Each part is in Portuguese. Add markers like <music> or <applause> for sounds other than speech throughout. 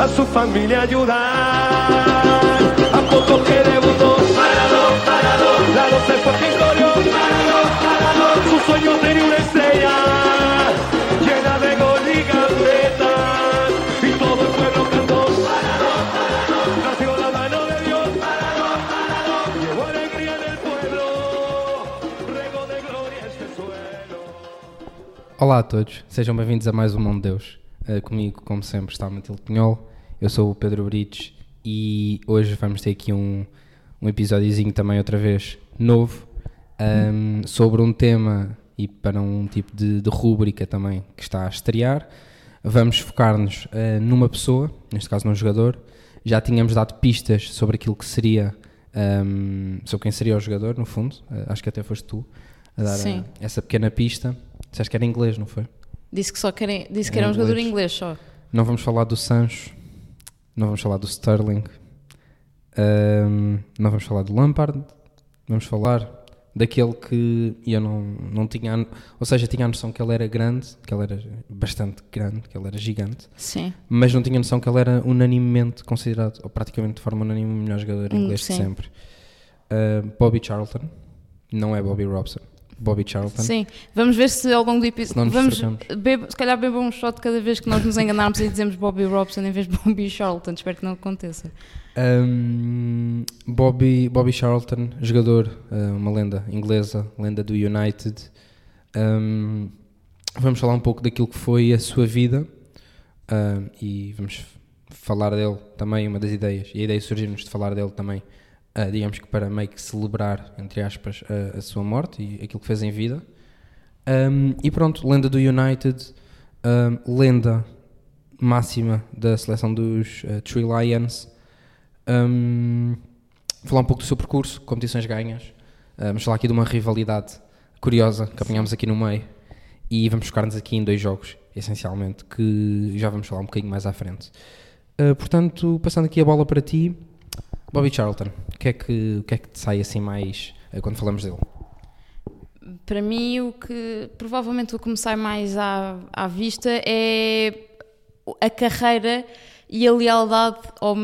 a su familia ayudar. A poco que debutó, parado, parado, la fue quien corrió, su sueño tenía una estrella todo de rego de este suelo. Olá a todos, sejam bem-vindos a mais um de Deus. Uh, comigo, como sempre, está Matilde Pinhol, eu sou o Pedro Brites e hoje vamos ter aqui um, um episódiozinho também outra vez novo um, sobre um tema e para um tipo de, de rúbrica também que está a estrear. Vamos focar-nos uh, numa pessoa, neste caso num jogador. Já tínhamos dado pistas sobre aquilo que seria, um, sobre quem seria o jogador, no fundo. Uh, acho que até foste tu a dar a- essa pequena pista. Disseste que era inglês, não foi? Disse que só querem, disse que era um jogador inglês. só. Não vamos falar do Sancho, não vamos falar do Sterling, ahm, não vamos falar do Lampard, vamos falar daquele que eu não, não tinha, ou seja, tinha a noção que ele era grande, que ele era bastante grande, que ele era gigante, Sim. mas não tinha noção que ele era unanimemente considerado, ou praticamente de forma unânime, o melhor jogador Hum, inglês de sim. sempre. Ah, Bobby Charlton, não é Bobby Robson, Bobby Charlton. Sim. Vamos ver se ao longo do Se não episódio. nos Vamos bebe- se calhar beber um shot cada vez que nós nos enganarmos e dizemos Bobby Robson em vez de Bobby Charlton. Espero que não aconteça. Um, Bobby, Bobby Charlton, jogador, uh, uma lenda inglesa, lenda do United. Um, vamos falar um pouco daquilo que foi a sua vida um, e vamos falar dele também, uma das ideias. E a ideia surgiu-nos de falar dele também, uh, digamos que para meio que celebrar, entre aspas, a, a sua morte e aquilo que fez em vida. Um, e pronto, lenda do United, um, lenda máxima da seleção dos uh, Three Lions. Um, falar um pouco do seu percurso, competições ganhas. Uh, vamos falar aqui de uma rivalidade curiosa que apanhamos aqui no meio. E vamos focar-nos aqui em dois jogos, essencialmente, que já vamos falar um bocadinho mais à frente. Uh, portanto, passando aqui a bola para ti, Bobby Charlton, o que é que, o que, é que te sai assim mais uh, quando falamos dele? Para mim, o que provavelmente o que me sai mais à, à vista é a carreira e a lealdade ao,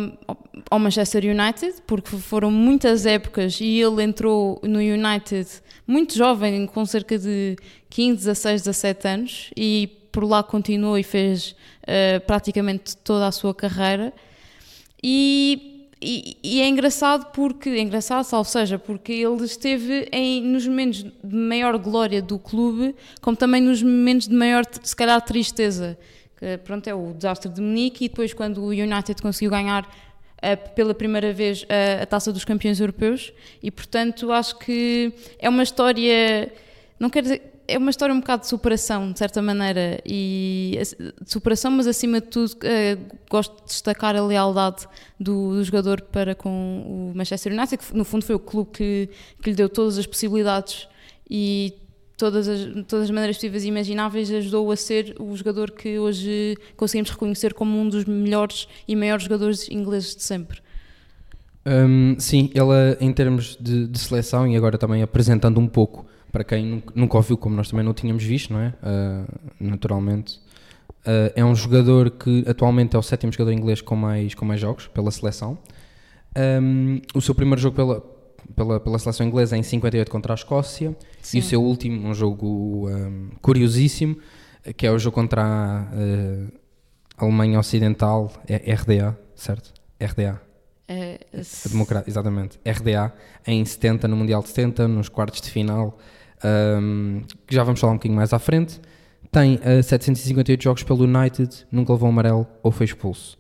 ao Manchester United, porque foram muitas épocas e ele entrou no United muito jovem, com cerca de 15, 16, 17 anos, e por lá continuou e fez eh, praticamente toda a sua carreira. E, e- é engraçado porque, é engraçado, salvo seja, porque ele esteve em, nos momentos de maior glória do clube, como também nos momentos de maior, se calhar, tristeza. Que, pronto, é o desastre de Munique e depois quando o United conseguiu ganhar eh, pela primeira vez a, a Taça dos Campeões Europeus e, portanto, acho que é uma história, não quero dizer, é uma história um bocado de superação, de certa maneira, e de superação, mas acima de tudo eh, gosto de destacar a lealdade do, do jogador para com o Manchester United, que no fundo foi o clube que, que lhe deu todas as possibilidades e todas as, todas as maneiras possíveis e imagináveis ajudou a ser o jogador que hoje conseguimos reconhecer como um dos melhores e maiores jogadores ingleses de sempre. Um, sim, ela em termos de, de seleção e agora também apresentando um pouco para quem nunca, ouviu, como nós também não tínhamos visto, não é? Uh, naturalmente. Uh, é um jogador que atualmente é o sétimo jogador inglês com mais, com mais jogos pela seleção. Um, o seu primeiro jogo pela, pela, pela seleção inglesa é em 58 contra a Escócia Sim. e o seu último, um jogo um, curiosíssimo, que é o jogo contra a uh, Alemanha Ocidental, é RDA, certo? RDA. É, exatamente. RDA em 70, no Mundial de 70, nos quartos de final, um, que já vamos falar um bocadinho mais à frente. Tem uh, 758 jogos pelo United, nunca levou amarelo ou foi expulso.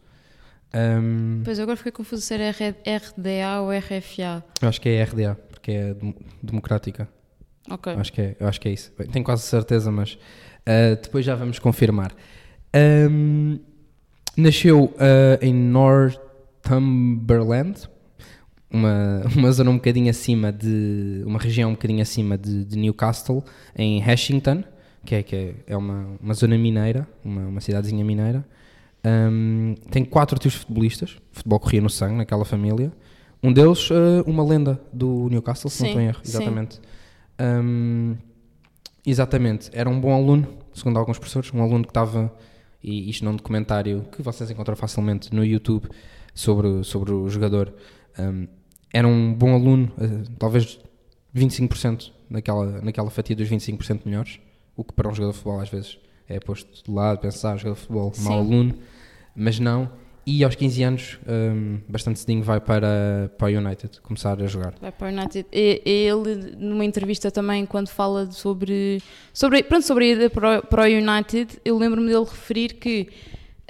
Um, Pois agora fiquei confuso se era RDA ou RFA. eu acho que é RDA, porque é dem- democrática. Ok. Eu acho que é, eu acho que é isso. Tenho quase certeza, mas uh, depois já vamos confirmar. Um, nasceu uh, em Northumberland, uma, <laughs> uma zona um bocadinho acima de. uma região um bocadinho acima de, de Newcastle, em Hashington, que é, que é, é uma, uma zona mineira, uma, uma cidadezinha mineira. Um, tem quatro tios futebolistas, futebol corria no sangue naquela família. Um deles, uh, uma lenda do Newcastle, se não Sim, estou em erro, exatamente. Um, exatamente, era um bom aluno, segundo alguns professores, um aluno que estava e isto num documentário que vocês encontram facilmente no YouTube sobre, sobre o jogador. Um, era um bom aluno, uh, talvez 25% naquela, naquela fatia dos 25% melhores, o que para um jogador de futebol às vezes é posto de lado, pensar, jogador de futebol, Sim. mau aluno, mas não. E aos 15 anos, um, bastante cedinho, vai para, para o United começar a jogar. Vai para o United. E- Ele, numa entrevista também, quando fala sobre, sobre, pronto, sobre a ida para o, para o United, eu lembro-me dele referir que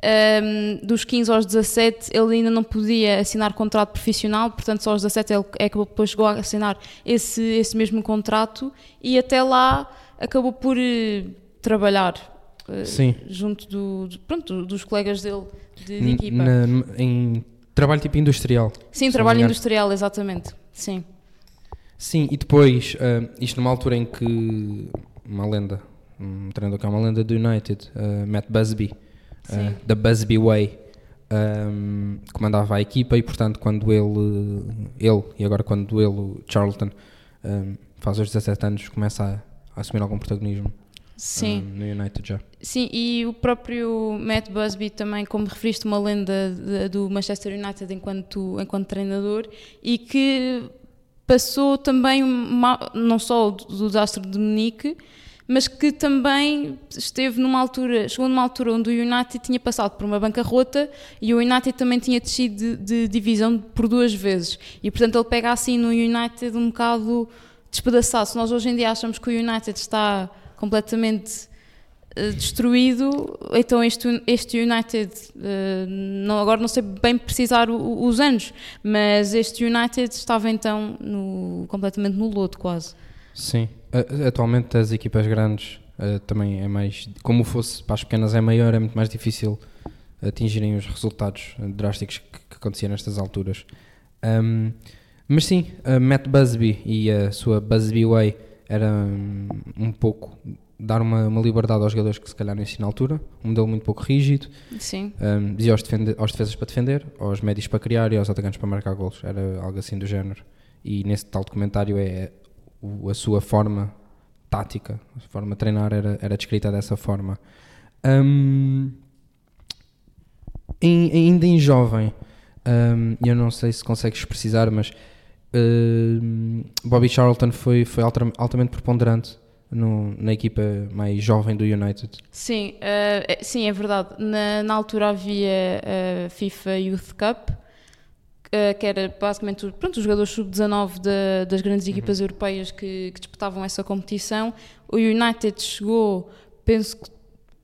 ehm, dos 15 aos 17 ele ainda não podia assinar contrato profissional, portanto só aos 17 ele é que depois chegou a assinar esse, esse mesmo contrato e até lá acabou por eh, trabalhar Sim. junto do, do- pronto, dos colegas dele de, de equipa. Na- em trabalho tipo industrial. Sim, trabalho industrial, exatamente. Sim. Sim, e depois, ah, isto numa altura em que uma lenda, um treinador que é uma lenda do United, ah, Matt Busby, Sim. da Busby Way, ahm, comandava a equipa e, portanto, quando ele, ele e agora quando ele, o Charlton, ahm, faz os 17 anos, começa a, a assumir algum protagonismo Sim. ahm, no United já. Sim, e o próprio Matt Busby também, como referiste, uma lenda de- do Manchester United enquanto, enquanto treinador e que passou também, uma- não só do, do desastre de Munique, mas que também esteve numa altura, chegou numa altura onde o United tinha passado por uma bancarrota e o United também tinha descido de, de divisão por duas vezes. E portanto ele pega assim no United um bocado despedaçado. Se nós hoje em dia achamos que o United está completamente eh, destruído, então este, este United, eh, não, agora não sei bem precisar os anos, mas este United estava então no- completamente no lodo quase. Sim, atualmente as equipas grandes ah, também é mais, como fosse para as pequenas é maior, é muito mais difícil atingirem os resultados drásticos que, que aconteciam nestas alturas. Ahm, mas sim, a Matt Busby e a sua Busby Way era hum, um pouco dar uma, uma liberdade aos jogadores que se calhar não ensina na altura, um modelo muito pouco rígido, Sim, um, dizia aos, defende- aos defesas para defender, aos médios para criar e aos atacantes para marcar golos. Era algo assim do género. E nesse tal documentário é a sua forma tática, a forma de treinar era, era descrita dessa forma. Um, em- ainda em jovem, um, eu não sei se consegues precisar, mas um, Bobby Charlton foi, foi altamente preponderante no- na equipa mais jovem do United. sim, eh, é- sim, é verdade. Na, na altura havia a FIFA Youth Cup, eh, que era basicamente pronto, os jogadores sub-19 da- das grandes equipas europeias que, que disputavam essa competição. O United chegou, penso que,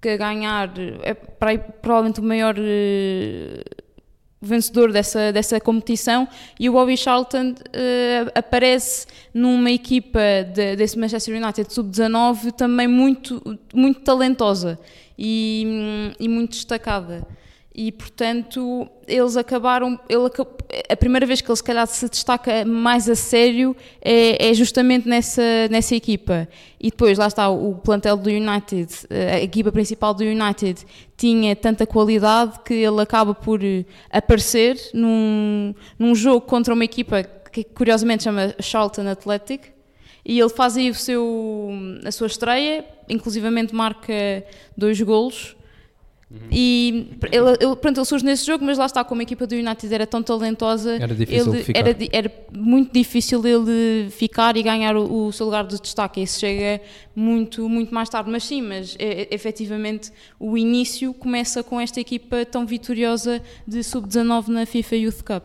que a ganhar, é para provavelmente o maior eh, vencedor dessa, dessa competição e o Bobby Charlton eh, aparece numa equipa de- desse Manchester United sub-19 também muito, muito talentosa e, hum, e muito destacada. E portanto eles acabaram. Ele, a primeira vez que ele se calhar se destaca mais a sério é, é justamente nessa, nessa equipa. E depois lá está o plantel do United, eh, a equipa principal do United tinha tanta qualidade que ele acaba por eh, aparecer num, num jogo contra uma equipa que curiosamente chama Charlton Athletic. E ele faz aí o seu, a sua estreia, inclusivamente marca dois golos. E ele, ele, pronto, ele surge nesse jogo, mas lá está, como a equipa do United era tão talentosa, Era difícil ele-. Era, era muito difícil ele ficar e ganhar o, o seu lugar de destaque. Isso chega muito, muito mais tarde. Mas sim, mas é, efetivamente o início começa com esta equipa tão vitoriosa de sub-19 na FIFA Youth Cup.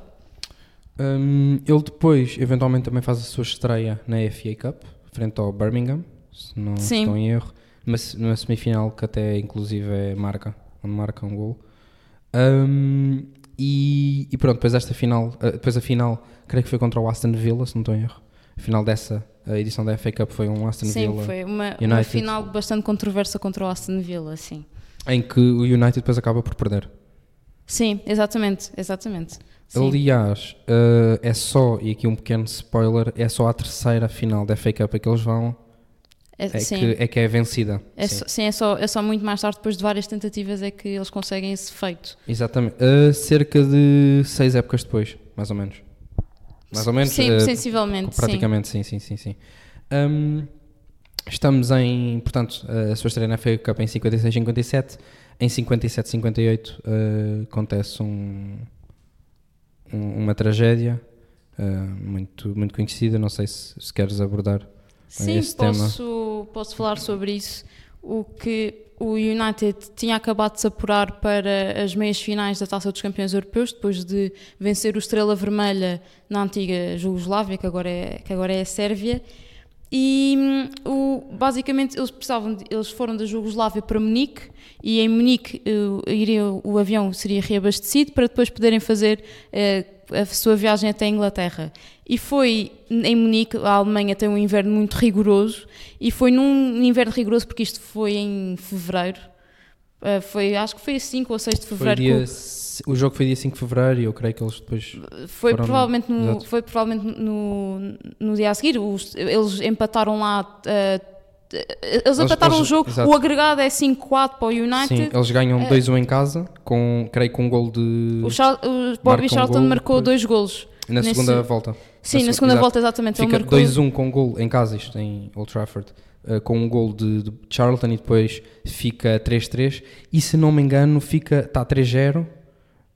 Hum, ele depois, eventualmente, também faz a sua estreia na FA Cup, frente ao Birmingham, se não Sim. estou em erro, numa, se- numa semifinal que até inclusive é marca, onde marca um gol. Hum, e, e pronto, depois esta final, eh, depois a final, creio que foi contra o Aston Villa, se não estou em erro. A final dessa a edição da FA Cup foi um Aston Sim, Villa foi uma, uma final bastante controversa contra o Aston Villa, sim. em que o United depois acaba por perder. Sim, exatamente, exatamente. Sim. Aliás, eh, é só, e aqui um pequeno spoiler, é só a terceira final da FA Cup que eles vão É, é, sim. que, é que é vencida. É Sim. só, sim, é só, é só muito mais tarde, depois de várias tentativas, é que eles conseguem esse feito. Exatamente. Uh, cerca de seis épocas depois, mais ou menos. Mais ou menos. Sim, uh, sensivelmente, sim. praticamente, sim, sim, sim. sim. Um, estamos em, portanto, a sua estreia na FA Cup em 56, 57. em 57-58 uh, acontece um, um, uma tragédia muito, muito conhecida. Não sei se, se queres abordar Sim, posso, tema. posso falar sobre isso. O que o United tinha acabado de se apurar para as meias finais da Taça dos Campeões Europeus, depois de vencer o Estrela Vermelha na antiga Jugoslávia, que agora é, que agora é a Sérvia. E hum, o, basicamente eles precisavam de, eles foram da Jugoslávia para Munique e em Munique uh, iria, o avião seria reabastecido para depois poderem fazer uh, a sua viagem até a Inglaterra. E foi em Munique, a Alemanha tem um inverno muito rigoroso, e foi num inverno rigoroso, porque isto foi em fevereiro, uh, foi, acho que foi a 5 ou 6 de fevereiro. Dia, o jogo foi dia 5 de fevereiro e eu creio que eles depois. Foi provavelmente, no, foi provavelmente no, no dia a seguir. Os, eles empataram lá. Uh, eles empataram o jogo, exato. o agregado é 5-4 para o United. Sim, eles ganham 2-1 uh, em casa, com, creio que um gol de. O, Char o Bobby Charlton um marcou dois golos. Na nesse... segunda volta. Sim, na, na segunda exato. volta, exatamente. Fica 2-1 com gol em casa, isto em Old Trafford, uh, com um gol de, de, Charlton e depois fica 3-3. E se não me engano, fica está 3-0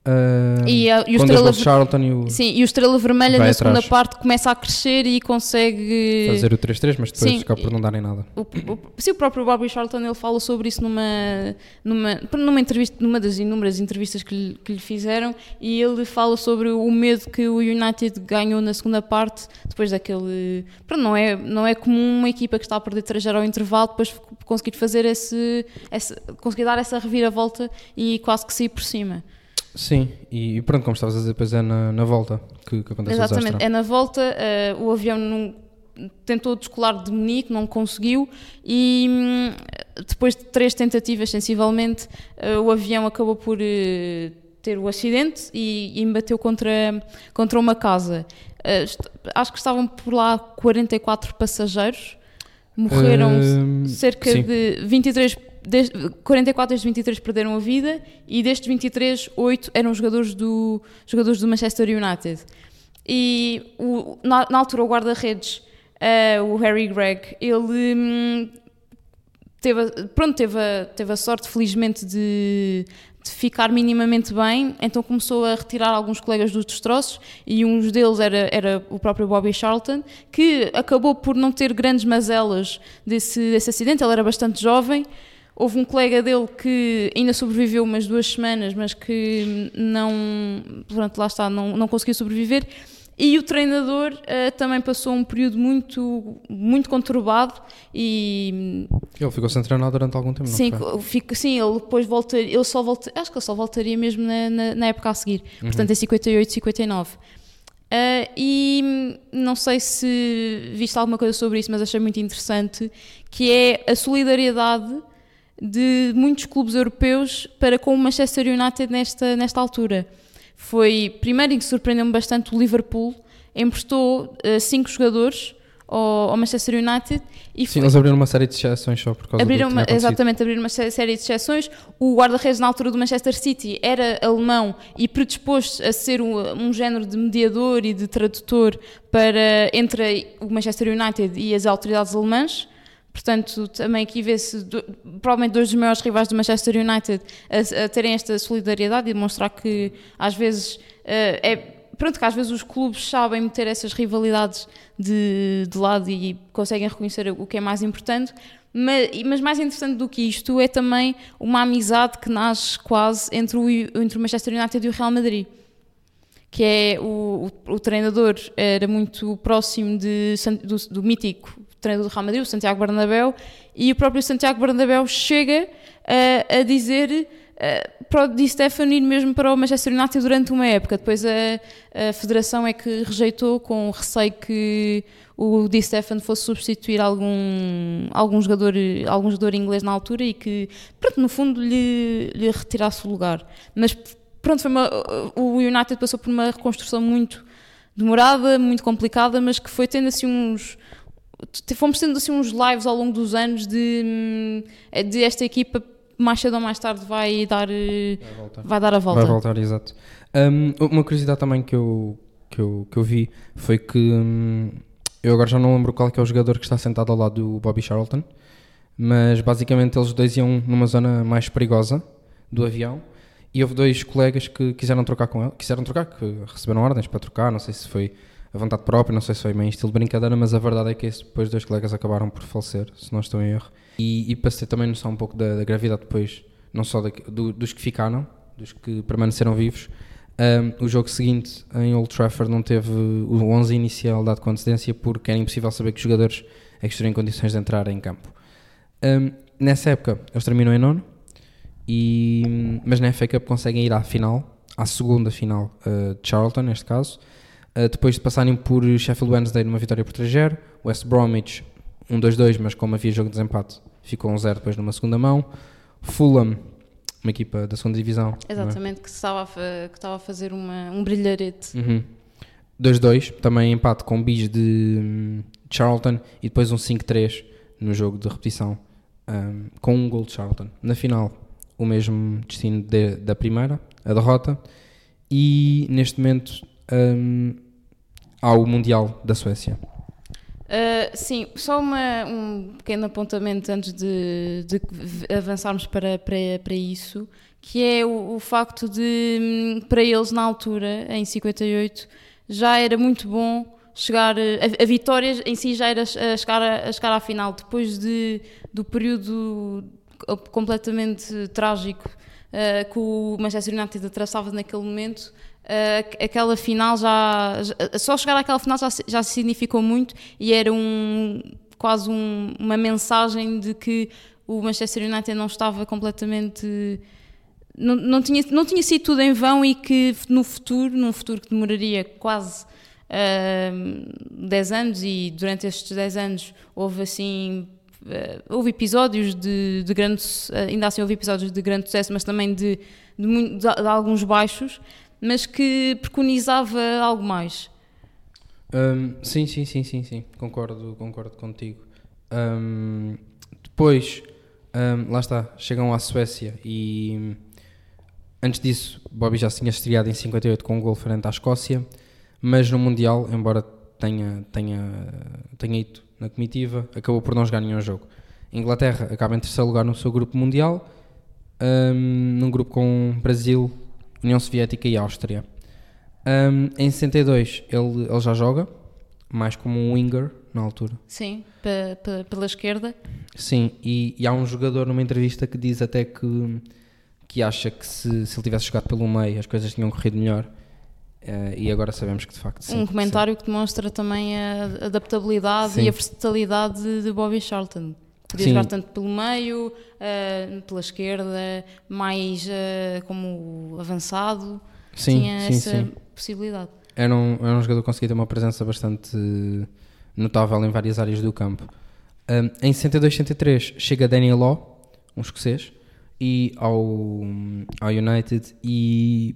Uh, e, a, e, o Estrela, Charlton e o, sim, e o Estrela Vermelha na segunda parte começa a crescer e consegue fazer o 3-3, mas depois fica por não darem nada. O, o, sim, o próprio Bobby Charlton ele fala sobre isso numa, numa, numa entrevista, numa das inúmeras entrevistas que lhe, que lhe fizeram, e ele fala sobre o medo que o United ganhou na segunda parte, depois daquele. Pronto, não, é, não é comum uma equipa que está a perder 3 ao intervalo, depois conseguir fazer esse, esse. conseguir dar essa reviravolta e quase que sair por cima. Sim, e pronto, como estavas a dizer, depois é na, na volta que, que acontece Exatamente, é na volta, uh, o avião não, tentou descolar de Munique, não conseguiu, e hum, depois de três tentativas, sensivelmente, uh, o avião acabou por uh, ter o acidente e, e embateu contra, contra uma casa. acho que estavam por lá 44 passageiros, morreram hum, cerca sim. de 23 desde, 44 desde 23 perderam a vida e destes 23, 8 eram jogadores do, jogadores do Manchester United. E o, na, na, altura o guarda-redes, uh, o Harry Gregg, ele hum, teve, pronto, teve, a, teve a sorte, felizmente, de, de ficar minimamente bem, então começou a retirar alguns colegas dos destroços e um deles era, era o próprio Bobby Charlton, que acabou por não ter grandes mazelas desse, desse acidente, ele era bastante jovem, Houve um colega dele que ainda sobreviveu umas duas semanas, mas que não, pronto, lá está, não, não conseguiu sobreviver. E o treinador uh, também passou um período muito, muito conturbado e... Ele ficou sem treinar durante algum tempo, sim, fico, sim, ele depois volta, ele só volta, acho que ele só voltaria mesmo na, na, na época a seguir, uhum. portanto em 58, 59. Uh, e não sei se viste alguma coisa sobre isso, mas achei muito interessante, que é a solidariedade de muitos clubes europeus para com o Manchester United nesta, nesta altura. Foi, primeiro, em que surpreendeu-me bastante o Liverpool, emprestou uh, cinco jogadores ao, ao, Manchester United. E Sim, foi, eles abriram uma série de exceções só por causa abriram do que Exatamente, abriram uma série de exceções. O guarda-redes na altura do Manchester City era alemão e predisposto a ser um, um género de mediador e de tradutor para, entre o Manchester United e as autoridades alemãs. Portanto, também aqui vê-se provavelmente dois dos maiores rivais do Manchester United a, a terem esta solidariedade e demonstrar que às vezes uh, é pronto que às vezes os clubes sabem meter essas rivalidades de, de lado e conseguem reconhecer o que é mais importante. Mas, mas, mais interessante do que isto é também uma amizade que nasce quase entre o, entre o Manchester United e o Real Madrid. Que é o, o, o treinador era muito próximo de, do, do mítico treinador do Real Madrid, o Santiago Bernabéu, e o próprio Santiago Bernabéu chega uh, a dizer uh, para o Di Stefano ir mesmo para o Manchester United durante uma época. Depois a, a federação é que rejeitou com receio que o Di Stefano fosse substituir algum, algum, jogador, algum jogador inglês na altura e que, pronto, no fundo lhe, lhe retirasse o lugar. Mas pronto, uma, o United passou por uma reconstrução muito demorada, muito complicada, mas que foi tendo assim uns, fomos tendo assim uns lives ao longo dos anos de, hum, de esta equipa mais cedo ou mais tarde vai dar, vai, vai dar a volta. Vai voltar, exato. Um, uma curiosidade também que eu, que eu, que eu vi foi que um, eu agora já não lembro qual é, é o jogador que está sentado ao lado do Bobby Charlton, mas basicamente eles dois iam numa zona mais perigosa do avião e houve dois colegas que quiseram trocar com ele, quiseram trocar, que receberam ordens para trocar, não sei se foi a vontade própria, não sei se foi meio estilo de brincadeira, mas a verdade é que depois dois colegas acabaram por falecer, se não estou em erro. E, e para ter também noção um pouco da, da gravidade depois, não só da, do, dos que ficaram, dos que permaneceram vivos, um, o jogo seguinte em Old Trafford não teve o 11 inicial dado com antecedência porque era impossível saber que os jogadores é que em condições de entrar em campo. Um, nessa época eles terminam em nono, e, mas na FA Cup conseguem ir à final, à segunda final uh, de Charlton, neste caso, uh, depois de passarem por Sheffield Wednesday numa vitória por 3-0, West Bromwich 1-2-2, mas como havia jogo de desempate, ficou 1-0 depois numa segunda mão, Fulham, uma equipa da segunda divisão. é? Exatamente, que, estava a, que estava a fazer uma, um brilharete. Uhum. 2-2, também empate com bis de hum, Charlton e depois um 5-3 no jogo de repetição hum, com um gol de Charlton. Na final, o mesmo destino de- da primeira, a derrota, e neste momento hum, há o Mundial da Suécia. Uh, sim, só uma- um pequeno apontamento antes de, de avançarmos para, para, para isso, que é o, o facto de, hum, para eles na altura, em 58, já era muito bom chegar, a, a vitória em si já era a chegar, a chegar à final, depois de, do período completamente trágico uh, que o Manchester United atravessava naquele momento, uh, aquela final já, já- Só chegar àquela final já, já significou muito e era um, quase um- uma mensagem de que o Manchester United não estava completamente. Não, não, tinha, não tinha sido tudo em vão e que no futuro, num futuro que demoraria quase uh, 10 anos, e durante estes 10 anos houve assim eh, houve episódios de, de grande ainda assim houve episódios de grande sucesso, mas também de, de, de- de alguns baixos, mas que preconizava algo mais. Hum, sim, sim, sim, sim, sim, concordo, concordo contigo. Hum, depois, hum, lá está, chegam à Suécia e hum, antes disso, Bobby já se tinha estreado em 58 com um gol frente à Escócia, mas no Mundial, embora tenha, tenha, tenha ido na comitiva, acabou por não jogar nenhum jogo. Inglaterra acaba em terceiro lugar no seu grupo mundial, hum, num grupo com Brasil, União Soviética e Áustria. Um, em 62 ele, ele já joga, mais como um winger na altura. Sim, pe- pe- pela esquerda. Sim, e, e há um jogador numa entrevista que diz até que, que acha que se, se ele tivesse jogado pelo meio as coisas tinham corrido melhor. Eh, e agora sabemos que de facto sim. um comentário que demonstra também a adaptabilidade Sim. e a versatilidade de, de Bobby Charlton. Podia Sim. jogar tanto pelo meio, eh, pela esquerda, mais eh, como avançado. Sim, Tinha sim, essa sim. possibilidade. Era um, era um jogador que conseguia ter uma presença bastante notável em várias áreas do campo. Um, em 62-63 chega Daniel Law, um escocês, e ao, ao United e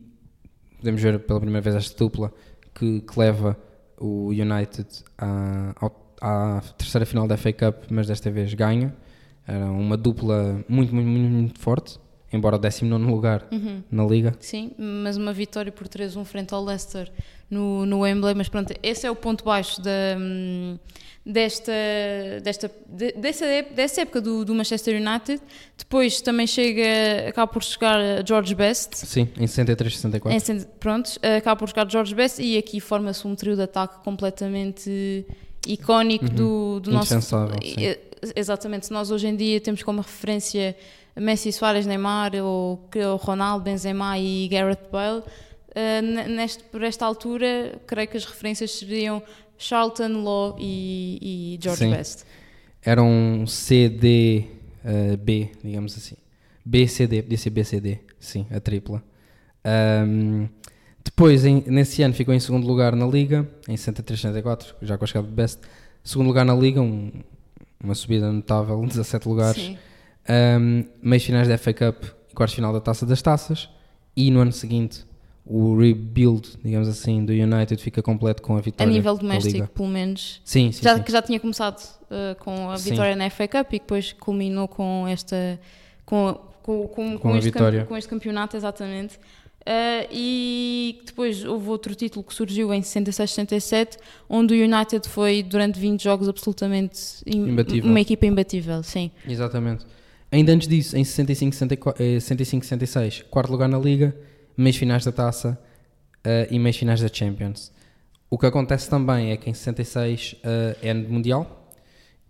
podemos ver pela primeira vez esta dupla que, que leva o United à, ao- à terceira final da FA Cup, mas desta vez ganha. Era uma dupla muito, muito, muito, muito forte, embora 19 lugar na Liga. Sim, mas uma vitória por 3-1 frente ao Leicester no, no Wembley. Mas pronto, esse é o ponto baixo da, hum, desta, desta, de- dessa, dessa época do, do Manchester United. Depois também chega, acaba por chegar George Best. Sim, em 63-64. Em cent- prontos, acaba por chegar George Best e aqui forma-se um trio de ataque completamente icónico do, do nosso. Sim. Exatamente, se nós hoje em dia temos como referência Messi, Soares, Neymar, ou ou Ronaldo, Benzema e Gareth Bale, n- neste, por esta altura, creio que as referências seriam Charlton, Law e, e George Sim. Best. Era um CD eh, B, digamos assim. BCD, podia ser BCD, sim, a tripla. Ahm, depois, em- nesse ano, ficou em segundo lugar na Liga, em 63-64, já com a chegada de Best. Segundo lugar na Liga, um- uma subida notável, <laughs> 17 lugares. Sim. Um, meios finais da FA Cup quartos final da Taça das Taças e no ano seguinte o rebuild, digamos assim, do United fica completo com a A vitória nível da doméstico, pelo menos. Sim, sim, já, sim. que já tinha começado uh, com a Sim. vitória na FA Cup e depois culminou com esta com, com, com, Com a este, vitória. com este campeonato exatamente Uh, e depois houve outro título que surgiu em 66-67 onde o United foi durante 20 jogos absolutamente im- Imbatível. uma equipa imbatível sim Exatamente. Ainda antes disso, em 65-66, quarto lugar na Liga, meios finais da Taça uh, e meios finais da Champions. O que acontece também é que em 66 uh, é Mundial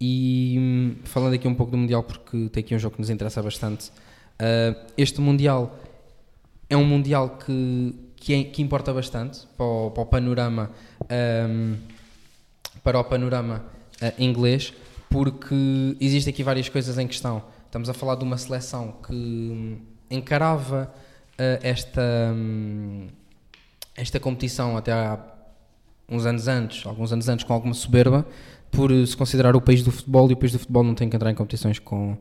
e um, falando aqui um pouco do Mundial porque tem aqui um jogo que nos interessa bastante. Uh, este Mundial é um Mundial que, que, é, que importa bastante para o, para o panorama um, para o panorama uh, inglês porque existem aqui várias coisas em questão. Estamos a falar de uma seleção que encarava uh, esta, um, esta competição até há uns anos antes, alguns anos antes, com alguma soberba, por se considerar o país do futebol e o país do futebol não tem que entrar em competições com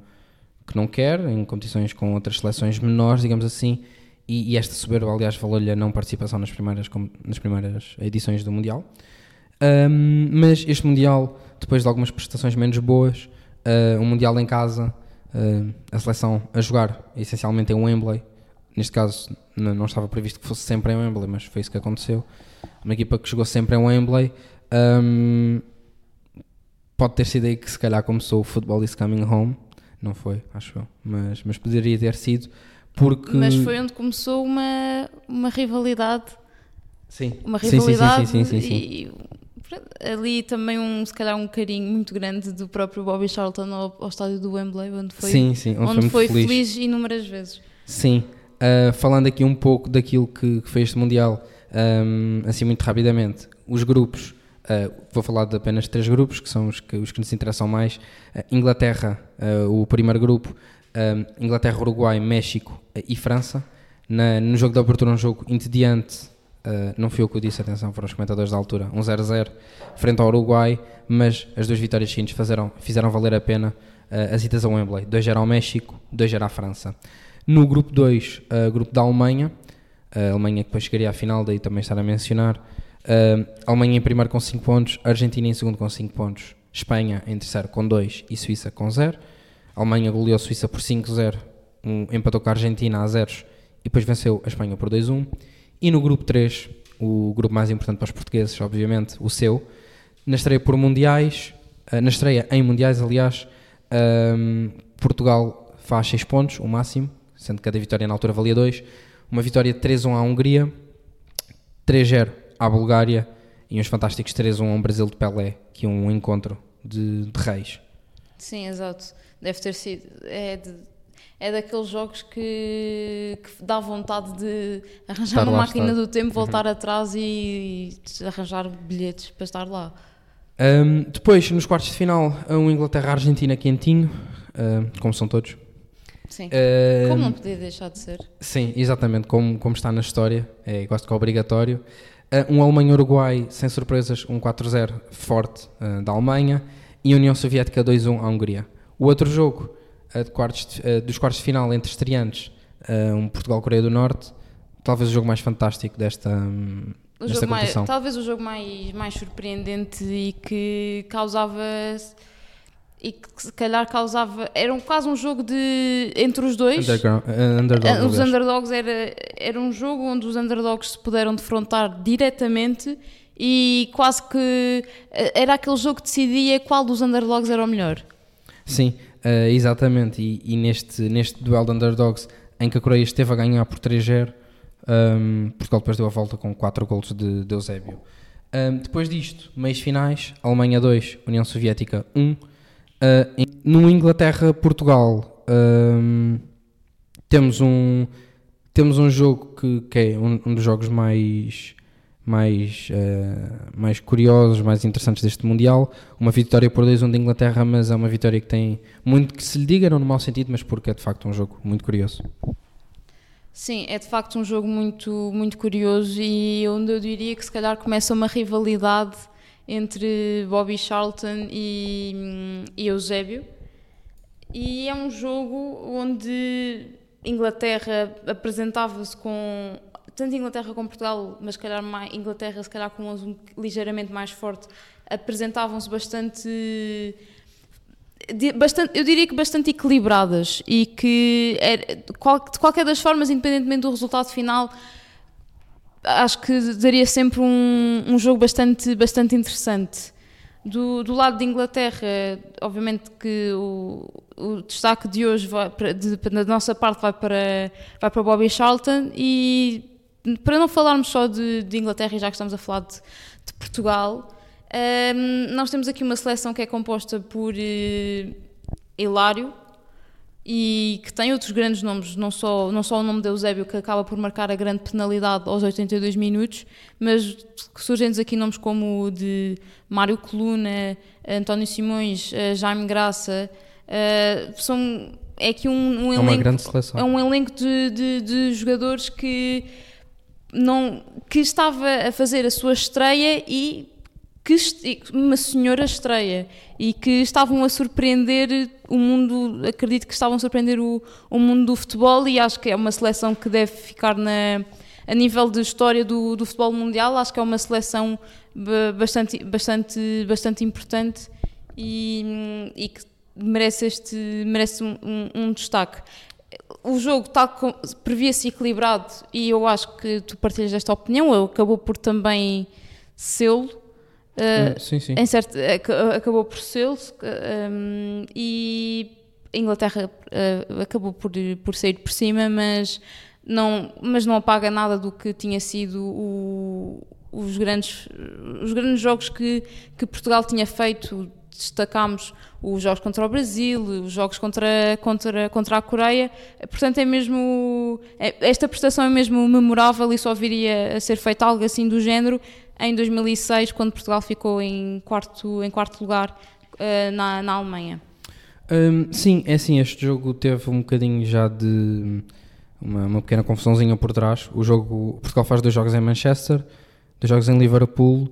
que não quer, em competições com outras seleções menores, digamos assim, e, e esta soberba, aliás, valeu-lhe a não participação nas primeiras, nas primeiras edições do Mundial. Um, mas este Mundial, depois de algumas prestações menos boas, uh, um Mundial em casa, uh, a seleção a jogar essencialmente em Wembley, neste caso não estava previsto que fosse sempre em Wembley, mas foi isso que aconteceu. Uma equipa que jogou sempre em Wembley. Um, pode ter sido aí que se calhar começou o Football is Coming Home. Não foi, acho eu. Mas, mas poderia ter sido porque... Mas foi onde começou uma, uma rivalidade. Sim. Uma rivalidade sim, sim, sim, e ali também um, se calhar um carinho muito grande do próprio Bobby Charlton ao, ao estádio do Wembley, onde foi, sim, sim, onde, onde foi, feliz. feliz inúmeras vezes. Sim, uh, falando aqui um pouco daquilo que, que foi este Mundial, um, assim muito rapidamente, os grupos, uh, vou falar de apenas três grupos, que são os que, os que nos interessam mais, uh, Inglaterra, o primeiro grupo, Inglaterra, Uruguai, México e França, Na, no jogo de abertura, um jogo entediante, Uh, não fui eu que o disse, atenção, foram os comentadores da altura. 1-0-0 frente ao Uruguai, mas as duas vitórias seguintes fizeram, fizeram valer a pena uh, as idas ao Wembley. 2-0 ao México, 2-0 à França. No grupo 2, uh, grupo da Alemanha, a Alemanha que depois chegaria à final, daí também estar a mencionar. Uh, Alemanha em primeiro com 5 pontos, Argentina em segundo com 5 pontos, Espanha em terceiro com 2 e Suíça com 0. Alemanha goleou a Suíça por 5-0, um, empatou com a Argentina a 0 e depois venceu a Espanha por 2-1. E no grupo 3, o grupo mais importante para os portugueses, obviamente, o seu, na estreia por mundiais, uh, na estreia em mundiais, aliás, um, Portugal faz 6 pontos, o máximo, sendo que cada vitória na altura valia 2. Uma vitória 3-1 à Hungria, 3-0 à Bulgária e uns fantásticos 3-1 a um Brasil de Pelé, que é um encontro de, de reis. Sim, exato. Deve ter sido. É, de, é daqueles jogos que, que dá vontade de arranjar estar uma máquina estar. do tempo, voltar uhum. atrás e, e, arranjar bilhetes para estar lá. Um, depois, nos quartos de final, um Inglaterra-Argentina quentinho, como são todos. Sim. Como não podia deixar de ser? Sim, exatamente, como, como está na história, é quase que obrigatório. Uh, um Alemanha-Uruguai, sem surpresas, um 4-0 forte uh, da Alemanha e União Soviética 2-1 à Hungria. O outro jogo de quartos de, dos quartos de final entre estreantes, um Portugal-Coreia do Norte, talvez o jogo mais fantástico desta, um, o desta competição. Mais, talvez o jogo mais, mais surpreendente e que causava e que se calhar causava. Era um, quase um jogo de. entre os dois. Uh, underdog, uh, os underdogs era, era um jogo onde os underdogs se puderam defrontar diretamente e quase que uh, era aquele jogo que decidia qual dos underdogs era o melhor. Sim, uh, exatamente. E, e, neste, neste duelo de underdogs em que a Coreia esteve a ganhar por 3-0, um, Portugal depois deu a volta com 4 golos de, de Eusébio. Um, depois disto, meios finais: Alemanha 2, União Soviética 1. Uh, no Inglaterra-Portugal um, temos um temos um jogo que, que é um, um, dos jogos mais mais uh, mais curiosos, mais interessantes deste mundial. Uma vitória por 2-1 da Inglaterra, mas é uma vitória que tem muito que se lhe diga, não no mau sentido, mas porque é de facto um jogo muito curioso. Sim, é de facto um jogo muito muito curioso e onde eu diria que se calhar começa uma rivalidade entre Bobby Charlton e, e Eusébio. E é um jogo onde Inglaterra apresentava-se com tanto Inglaterra como Portugal, mas se calhar mais, Inglaterra se calhar com um uso ligeiramente mais forte, apresentavam-se bastante, bastante, eu diria que bastante equilibradas e que era, de qualquer das formas, independentemente do resultado final, acho que daria sempre um, um jogo bastante, bastante interessante. Do, do lado de Inglaterra, obviamente que o, o destaque de hoje vai de, da nossa parte vai para, vai para Bobby Charlton e para não falarmos só de, de Inglaterra, já que estamos a falar de, de Portugal, um, nós temos aqui uma seleção que é composta por uh, Hilário, e que tem outros grandes nomes, não só, não só o nome de Eusébio, que acaba por marcar a grande penalidade aos 82 minutos, mas surgem-nos aqui nomes como o de Mário Coluna, António Simões, eh, Jaime Graça, uh, são, é aqui um, um é elenco, é um elenco de, de, de jogadores que, não, que estava a fazer a sua estreia e que uma senhora estreia e que estavam a surpreender o mundo, acredito que estavam a surpreender o, o mundo do futebol e acho que é uma seleção que deve ficar na, a nível de história do, do futebol mundial, acho que é uma seleção bastante, bastante, bastante importante e, e que merece, este, merece um, um, um destaque. O jogo tal previa-se equilibrado e eu acho que tu partilhas esta opinião, acabou por também sê-lo Uh, sim, sim. Em certo, acabou por ser um, e a Inglaterra uh, acabou por, por sair por cima, mas não, mas não apaga nada do que tinha sido o, os, grandes, os grandes jogos que, que Portugal tinha feito. Destacámos os jogos contra o Brasil, os jogos contra, contra, contra a Coreia. Portanto, é mesmo. É, esta prestação é mesmo memorável e só viria a ser feito algo assim do género em 2006, quando Portugal ficou em quarto, em quarto lugar uh, na, na Alemanha. Um, sim, é assim, este jogo teve um bocadinho já de uma, uma, pequena confusãozinha por trás. O jogo, Portugal faz dois jogos em Manchester, dois jogos em Liverpool,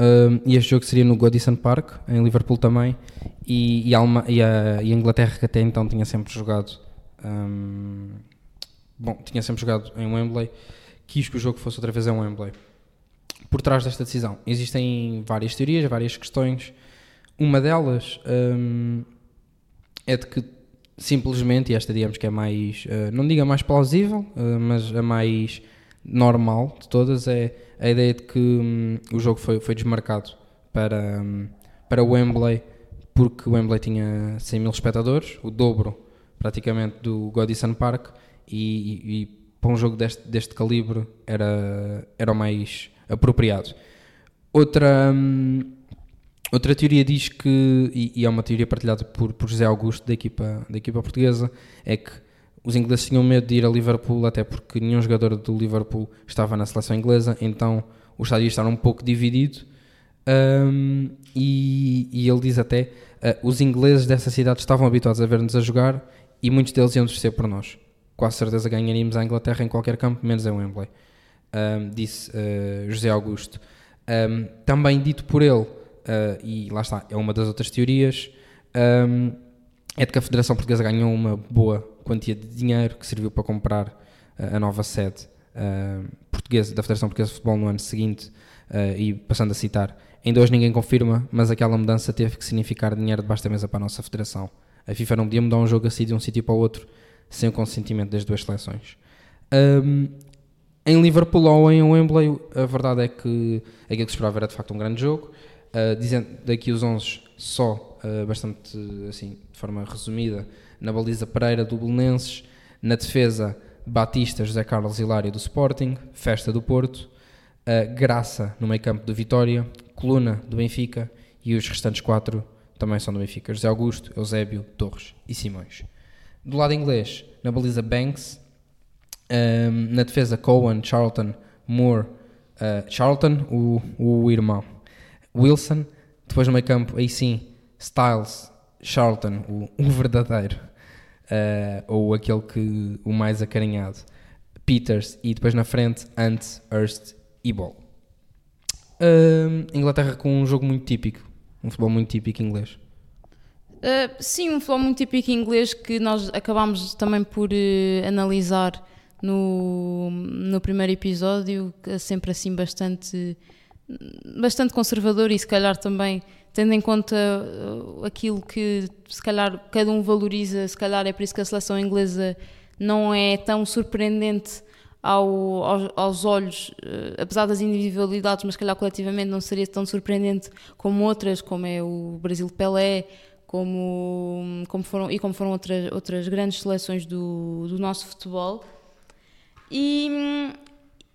um, e este jogo seria no Goodison Park, em Liverpool também, e, e, a, e, a, e a, Inglaterra que até então tinha sempre jogado, um, bom, tinha sempre jogado em Wembley, quis que o jogo fosse outra vez em Wembley por trás desta decisão. Existem várias teorias, várias questões. Uma delas hum, é de que simplesmente, e esta digamos que é mais, uh, não diga mais plausível, uh, mas a mais normal de todas, é a ideia de que um, o jogo foi, foi desmarcado para, um, para Wembley, porque o Wembley tinha 100 mil espectadores, o dobro praticamente do Godison Park, e, e, e para um jogo deste, deste calibre era, era o mais apropriado. Outra, hum, outra teoria diz que, e, e, é uma teoria partilhada por, por José Augusto da equipa, da equipa portuguesa, é que os ingleses tinham medo de ir a Liverpool, até porque nenhum jogador do Liverpool estava na seleção inglesa, então o estádio estava um pouco dividido. Um, e, e, ele diz até: uh, os ingleses dessa cidade estavam habituados a ver-nos a jogar e muitos deles iam torcer por nós. Quase certeza ganharíamos a Inglaterra em qualquer campo, menos em Wembley um, disse uh, José Augusto. Um, também dito por ele, uh, e lá está, é uma das outras teorias, um, é de que a Federação Portuguesa ganhou uma boa quantia de dinheiro que serviu para comprar uh, a nova sede portuguesa da Federação Portuguesa de Futebol no ano seguinte, e passando a citar, ainda hoje ninguém confirma, mas aquela mudança teve que significar dinheiro debaixo da mesa para a nossa Federação. A FIFA não podia mudar um jogo assim de um sítio para o outro sem o consentimento das duas seleções. Um, em Liverpool ou em Wembley, a verdade é que aquilo que se esperava era de facto um grande jogo. Uh, dizendo daqui os 11 só, uh, bastante assim, de forma resumida, na baliza Pereira do Belenenses, na defesa Batista, José Carlos Hilário do Sporting, Festa do Porto, uh, Graça no meio campo do Vitória, Coluna do Benfica e os restantes quatro também são do Benfica, José Augusto, Eusébio, Torres e Simões. Do lado inglês, na baliza Banks, um, na defesa, Cohen, Charlton, Moore, uh, Charlton, o, o irmão, Wilson. Depois no meio campo, aí sim, Styles, Charlton, o, o verdadeiro, uh, ou aquele que o mais acarinhado, Peters, e depois na frente, Ant, Hurst e Ball. Uh, Inglaterra com um jogo muito típico, um futebol muito típico inglês. Uh, sim, um futebol muito típico inglês que nós acabámos também por uh, analisar no, no primeiro episódio, sempre assim bastante, bastante conservador e se calhar também tendo em conta uh, aquilo que se calhar cada um valoriza, se calhar é por isso que a seleção inglesa não é tão surpreendente ao, aos, aos olhos, eh, apesar das individualidades, mas calhar coletivamente não seria tão surpreendente como outras, como é o Brasil de Pelé, como, como foram, e como foram outras, outras grandes seleções do, do nosso futebol. E,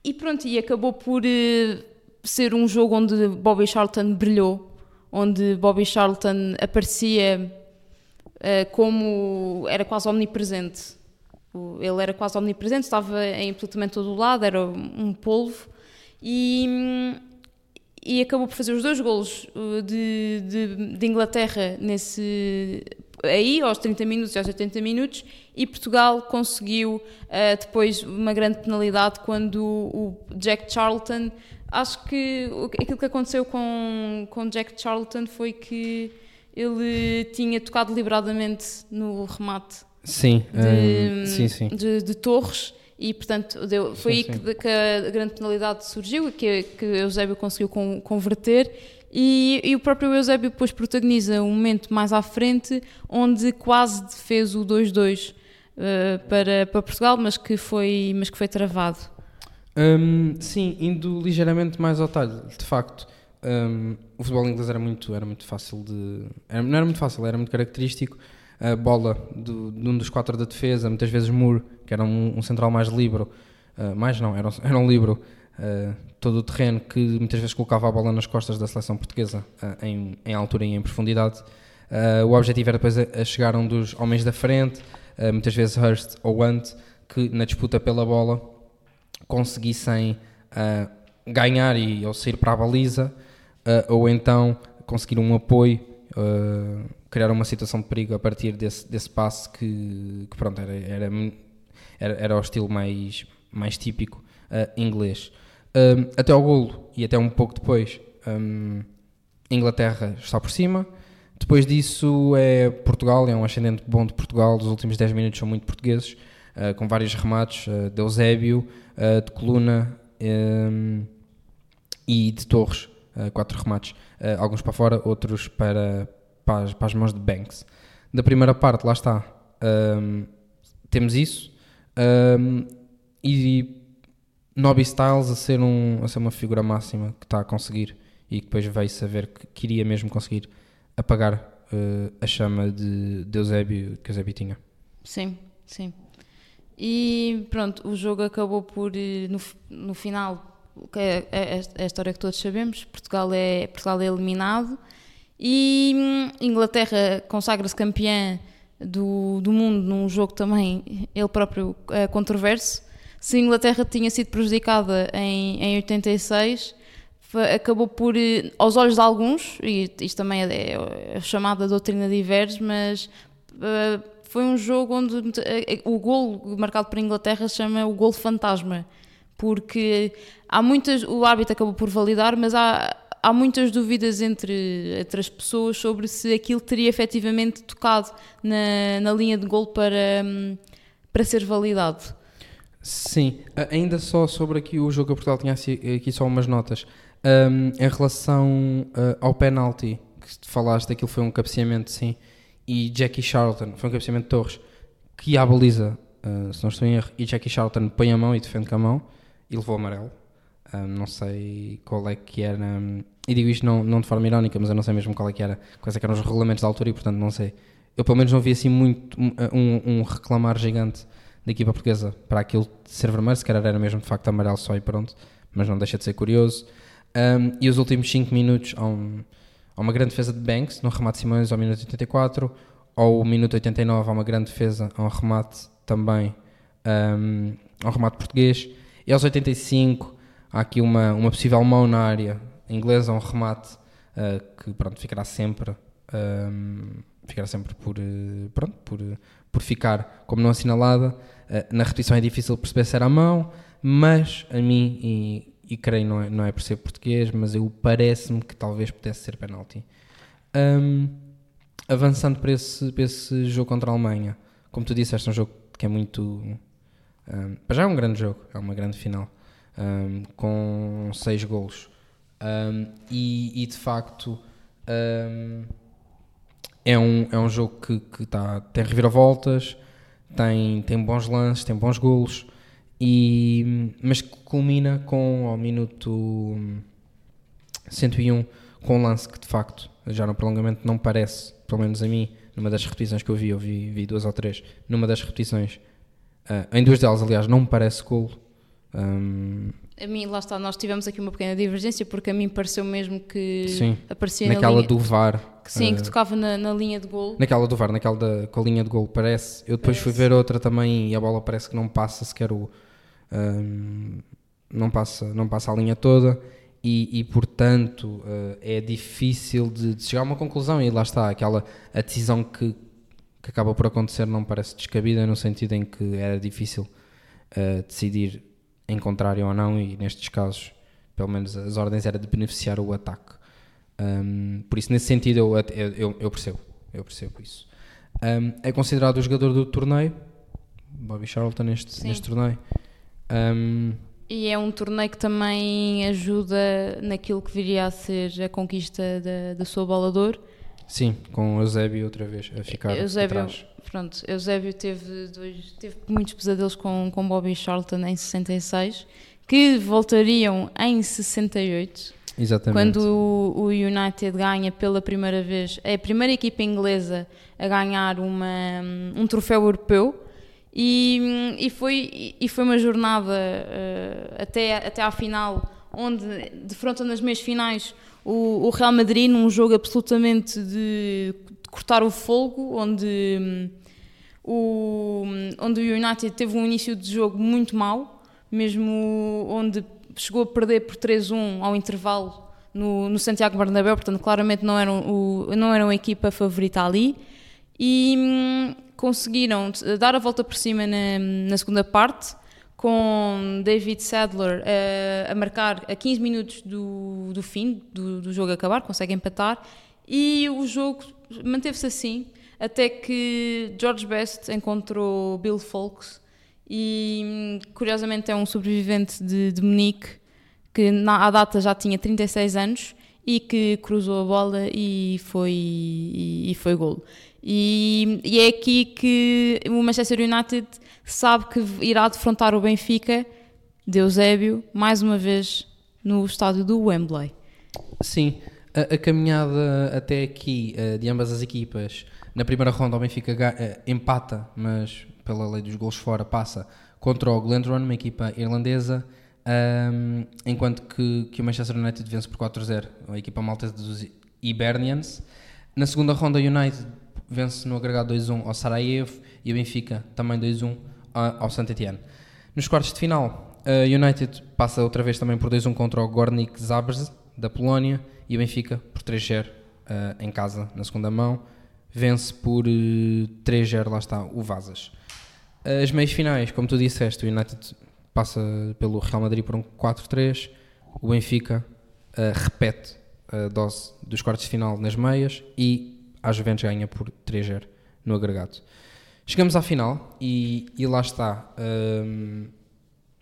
e pronto, e acabou por eh, ser um jogo onde Bobby Charlton brilhou, onde Bobby Charlton aparecia uh, como era quase omnipresente. Ele era quase omnipresente, estava em absolutamente todo o lado, era um polvo e, e acabou por fazer os dois golos de, de, de Inglaterra nesse aí aos 30 minutos e aos 80 minutos e Portugal conseguiu uh, depois uma grande penalidade quando o Jack Charlton acho que aquilo que aconteceu com, com Jack Charlton foi que ele tinha tocado deliberadamente no remate sim, de, um, sim, sim. De, de, Torres e portanto deu, foi sim, aí que, que, a grande penalidade surgiu e que, que Eusébio conseguiu com, converter e, e, o próprio Eusébio depois protagoniza um momento mais à frente onde quase fez o 2-2 uh, eh, para, para Portugal, mas que foi, mas que foi travado. Um, sim, indo ligeiramente mais ao talho, de facto, um, o futebol inglês era muito, era muito fácil de. Era, não era muito fácil, era muito característico. A bola do, de um dos quatro da defesa, muitas vezes Moore, que era um, um central mais livre, uh, mais não, era, era um livre, uh, todo o terreno que muitas vezes colocava a bola nas costas da seleção portuguesa uh, em, em altura e em profundidade. o objetivo era depois a, a chegar um dos homens da frente, muitas vezes Hurst ou Ant, que na disputa pela bola conseguissem ganhar e ou sair para a baliza uh, ou então conseguir um apoio, uh, criar uma situação de perigo a partir desse, desse passe que, que pronto, era, era, era, era o estilo mais, mais típico uh, inglês. Um, até ao golo e até um pouco depois, um, Inglaterra está por cima. Depois disso é Portugal, é um ascendente bom de Portugal. Os últimos 10 minutos são muito portugueses, uh, com vários remates uh, de Eusébio, uh, de Coluna um, e de Torres. Eh, quatro remates, alguns para fora, outros para, para as, para, as, mãos de Banks. Da primeira parte, lá está, um, ehm, temos isso, um, ehm, e Nobby Styles a ser, um, a ser uma figura máxima que está a conseguir e que depois veio saber que queria mesmo conseguir apagar uh, a chama de, de Eusébio que Eusébio tinha. Sim, sim. E pronto, o jogo acabou por, no, no final, que é, é, é, a história que todos sabemos, Portugal é, Portugal é eliminado e hum, Inglaterra consagra-se campeã do, do mundo num jogo também, ele próprio é controverso. Se a Inglaterra tinha sido prejudicada em, em 86, acabou por, eh, aos olhos de alguns, e isto também é, é chamada doutrina de Iveres, mas uh, foi um jogo onde o gol marcado por Inglaterra se chama o gol fantasma porque há muitas, o árbitro acabou por validar, mas há, há muitas dúvidas entre, entre as pessoas sobre se aquilo teria efetivamente tocado na, na linha de gol para, para ser validado. Sim, ainda só sobre aqui o jogo que Portugal tinha aqui só umas notas. Um, em relação uh, ao penalti, que falaste, aquilo foi um cabeceamento, sim, e Jackie Charlton, foi um cabeceamento de Torres, que à baliza, uh, se não estou em erro, e Jackie Charlton põe a mão e defende com a mão e levou amarelo. Um, não sei qual é que era. Um, e digo isto não, não de forma irónica, mas eu não sei mesmo qual é que era, quais é que eram os regulamentos da altura e portanto não sei. Eu pelo menos não vi assim muito um, um reclamar gigante da equipa portuguesa para aquilo ser vermelho, se calhar era mesmo de facto amarelo só e pronto, mas não deixa de ser curioso. Um, e os últimos 5 minutos há, um, há, uma grande defesa de Banks no remate de Simões ao minuto 84, ao minuto 89 há uma grande defesa, há um remate também, um, há um remate português e aos 85 há aqui uma, uma possível mão na área inglesa, um remate uh, que pronto, ficará sempre, um, ficará sempre por, uh, pronto, por, por ficar como não assinalada. Uh, na repetição é difícil perceber se era a mão, mas a mim, e, e creio não é, não é por ser português, mas eu parece-me que talvez pudesse ser penalti. Um, avançando para esse, para esse jogo contra a Alemanha, como tu disseste, é um jogo que é muito um, já é um grande jogo, é uma grande final, um, com seis golos. Um, e, e, de facto é, um, é um jogo que, que tá, tem reviravoltas, tem, tem bons lances, tem bons golos E, mas culmina com ao minuto 101 com um lance que de facto já no prolongamento não parece, pelo menos a mim, numa das repetições que eu vi, eu vi, vi duas ou três, numa das repetições, uh, em duas delas aliás não me parece golo. Um, a mim, lá está, nós tivemos aqui uma pequena divergência porque a mim pareceu mesmo que sim, aparecia naquela na linha, do VAR. Que sim, uh, que tocava na, na, linha de gol. Naquela do VAR, naquela da, com a linha de gol, parece. Eu depois parece. fui ver outra também e a bola parece que não passa sequer o. Um, não, passa, não passa a linha toda e, e portanto uh, é difícil de, de, chegar a uma conclusão. E lá está, aquela a decisão que, que acaba por acontecer não parece descabida no sentido em que era difícil uh, decidir em contrário ou não. E nestes casos pelo menos as ordens era de beneficiar o ataque. Um, por isso nesse sentido eu, eu, eu percebo eu percebo isso. Um, é considerado o jogador do torneio? Bobby Charlton neste, neste torneio um, e é um torneio que também ajuda naquilo que viria a ser a conquista da, da sua bola de ouro. Sim, com Eusébio outra vez a ficar Eusébio, atrás. Pronto, Eusébio teve, dois, teve muitos pesadelos com, com Bobby Charlton em 66, que voltariam em 68. Exatamente. Quando o, o United ganha pela primeira vez, é a primeira equipa inglesa a ganhar uma, um troféu europeu e, e, foi, e foi uma jornada uh, até, até à final, onde, defronta nas meias finais, o, o, Real Madrid, num jogo absolutamente de, de cortar o fogo, onde, um, o, onde o United teve um início de jogo muito mau, mesmo onde chegou a perder por 3-1 ao intervalo no, no, Santiago Bernabéu, portanto claramente não eram, o, não eram a equipa favorita ali. E, hum, conseguiram dar a volta por cima na, na segunda parte, com David Sadler uh, a marcar a 15 minutos do, do fim do, do jogo acabar, consegue empatar, e o jogo manteve-se assim, até que George Best encontrou Bill Folks, e curiosamente é um sobrevivente de, de Munique, que na, à data já tinha 36 anos, e que cruzou a bola e foi, e, e foi golo. E, e, é aqui que o Manchester United sabe que irá defrontar o Benfica de Eusébio, mais uma vez no estádio do Wembley. Sim, a, a caminhada até aqui uh, de ambas as equipas, na primeira ronda o Benfica uh, empata, mas pela lei dos gols fora passa contra o Glendron, uma equipa irlandesa, um, enquanto que, que o Manchester United vence por 4-0, a equipa maltesa dos Hibernians. Na segunda ronda, o United vence no agregado 2-1 ao Sarajevo e o Benfica também 2-1 ao Saint-Étienne. Nos quartos de final, a United passa outra vez também por 2-1 contra o Gornik Zabrze da Polónia e o Benfica por 3-0 uh, eh, em casa na segunda mão. Vence por uh, eh, 3-0, lá está, o Vazas. As meias finais, como tu disseste, o United passa pelo Real Madrid por um 4-3, o Benfica uh, repete a dose dos quartos de final nas meias e a Juventus ganha por 3-0 no agregado. Chegamos à final e, e lá está. Um,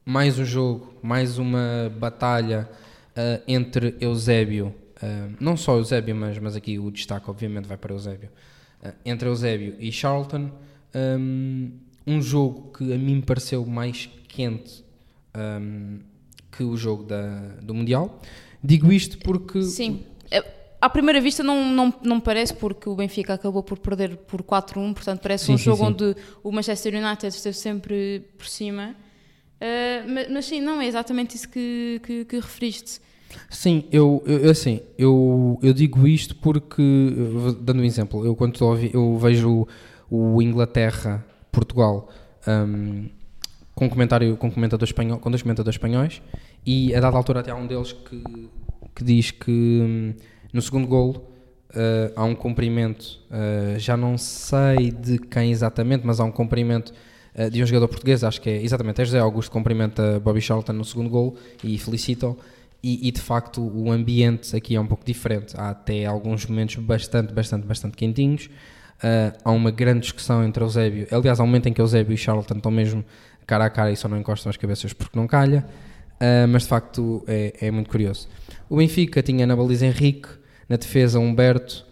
mais um jogo, mais uma batalha uh, entre Eusébio, uh, não só Eusébio, mas, mas aqui o destaque obviamente vai para Eusébio, uh, entre Eusébio e Charlton. Um, um, jogo que a mim pareceu mais quente um, que o jogo da, do Mundial. Digo isto porque. Sim à primeira vista não, não, não parece, porque o Benfica acabou por perder por 4-1, portanto parece sim, um sim, jogo sim. onde o Manchester United esteve sempre por cima. Uh, mas, mas, sim, não é exatamente isso que, que, que referiste. Sim, eu, eu, assim, eu, eu digo isto porque, dando um exemplo, eu quando ouvi, eu vejo o, o Inglaterra-Portugal um, com, comentário, com, comentador espanhol, com dois comentadores espanhóis e a dada altura até há um deles que, que diz que hum, no segundo golo uh, há um cumprimento, uh, já não sei de quem exatamente, mas há um cumprimento uh, de um jogador português, acho que é exatamente é José Augusto, cumprimenta Bobby Charlton no segundo golo e felicita-o. E, e, de facto o ambiente aqui é um pouco diferente. Há até alguns momentos bastante, bastante, bastante quentinhos. Uh, há uma grande discussão entre Eusébio. Aliás, há um momento em que Eusébio e Charlton estão mesmo cara a cara e só não encostam as cabeças porque não calha. Uh, mas de facto é, é, muito curioso. O Benfica tinha na baliza Henrique, na defesa, Humberto,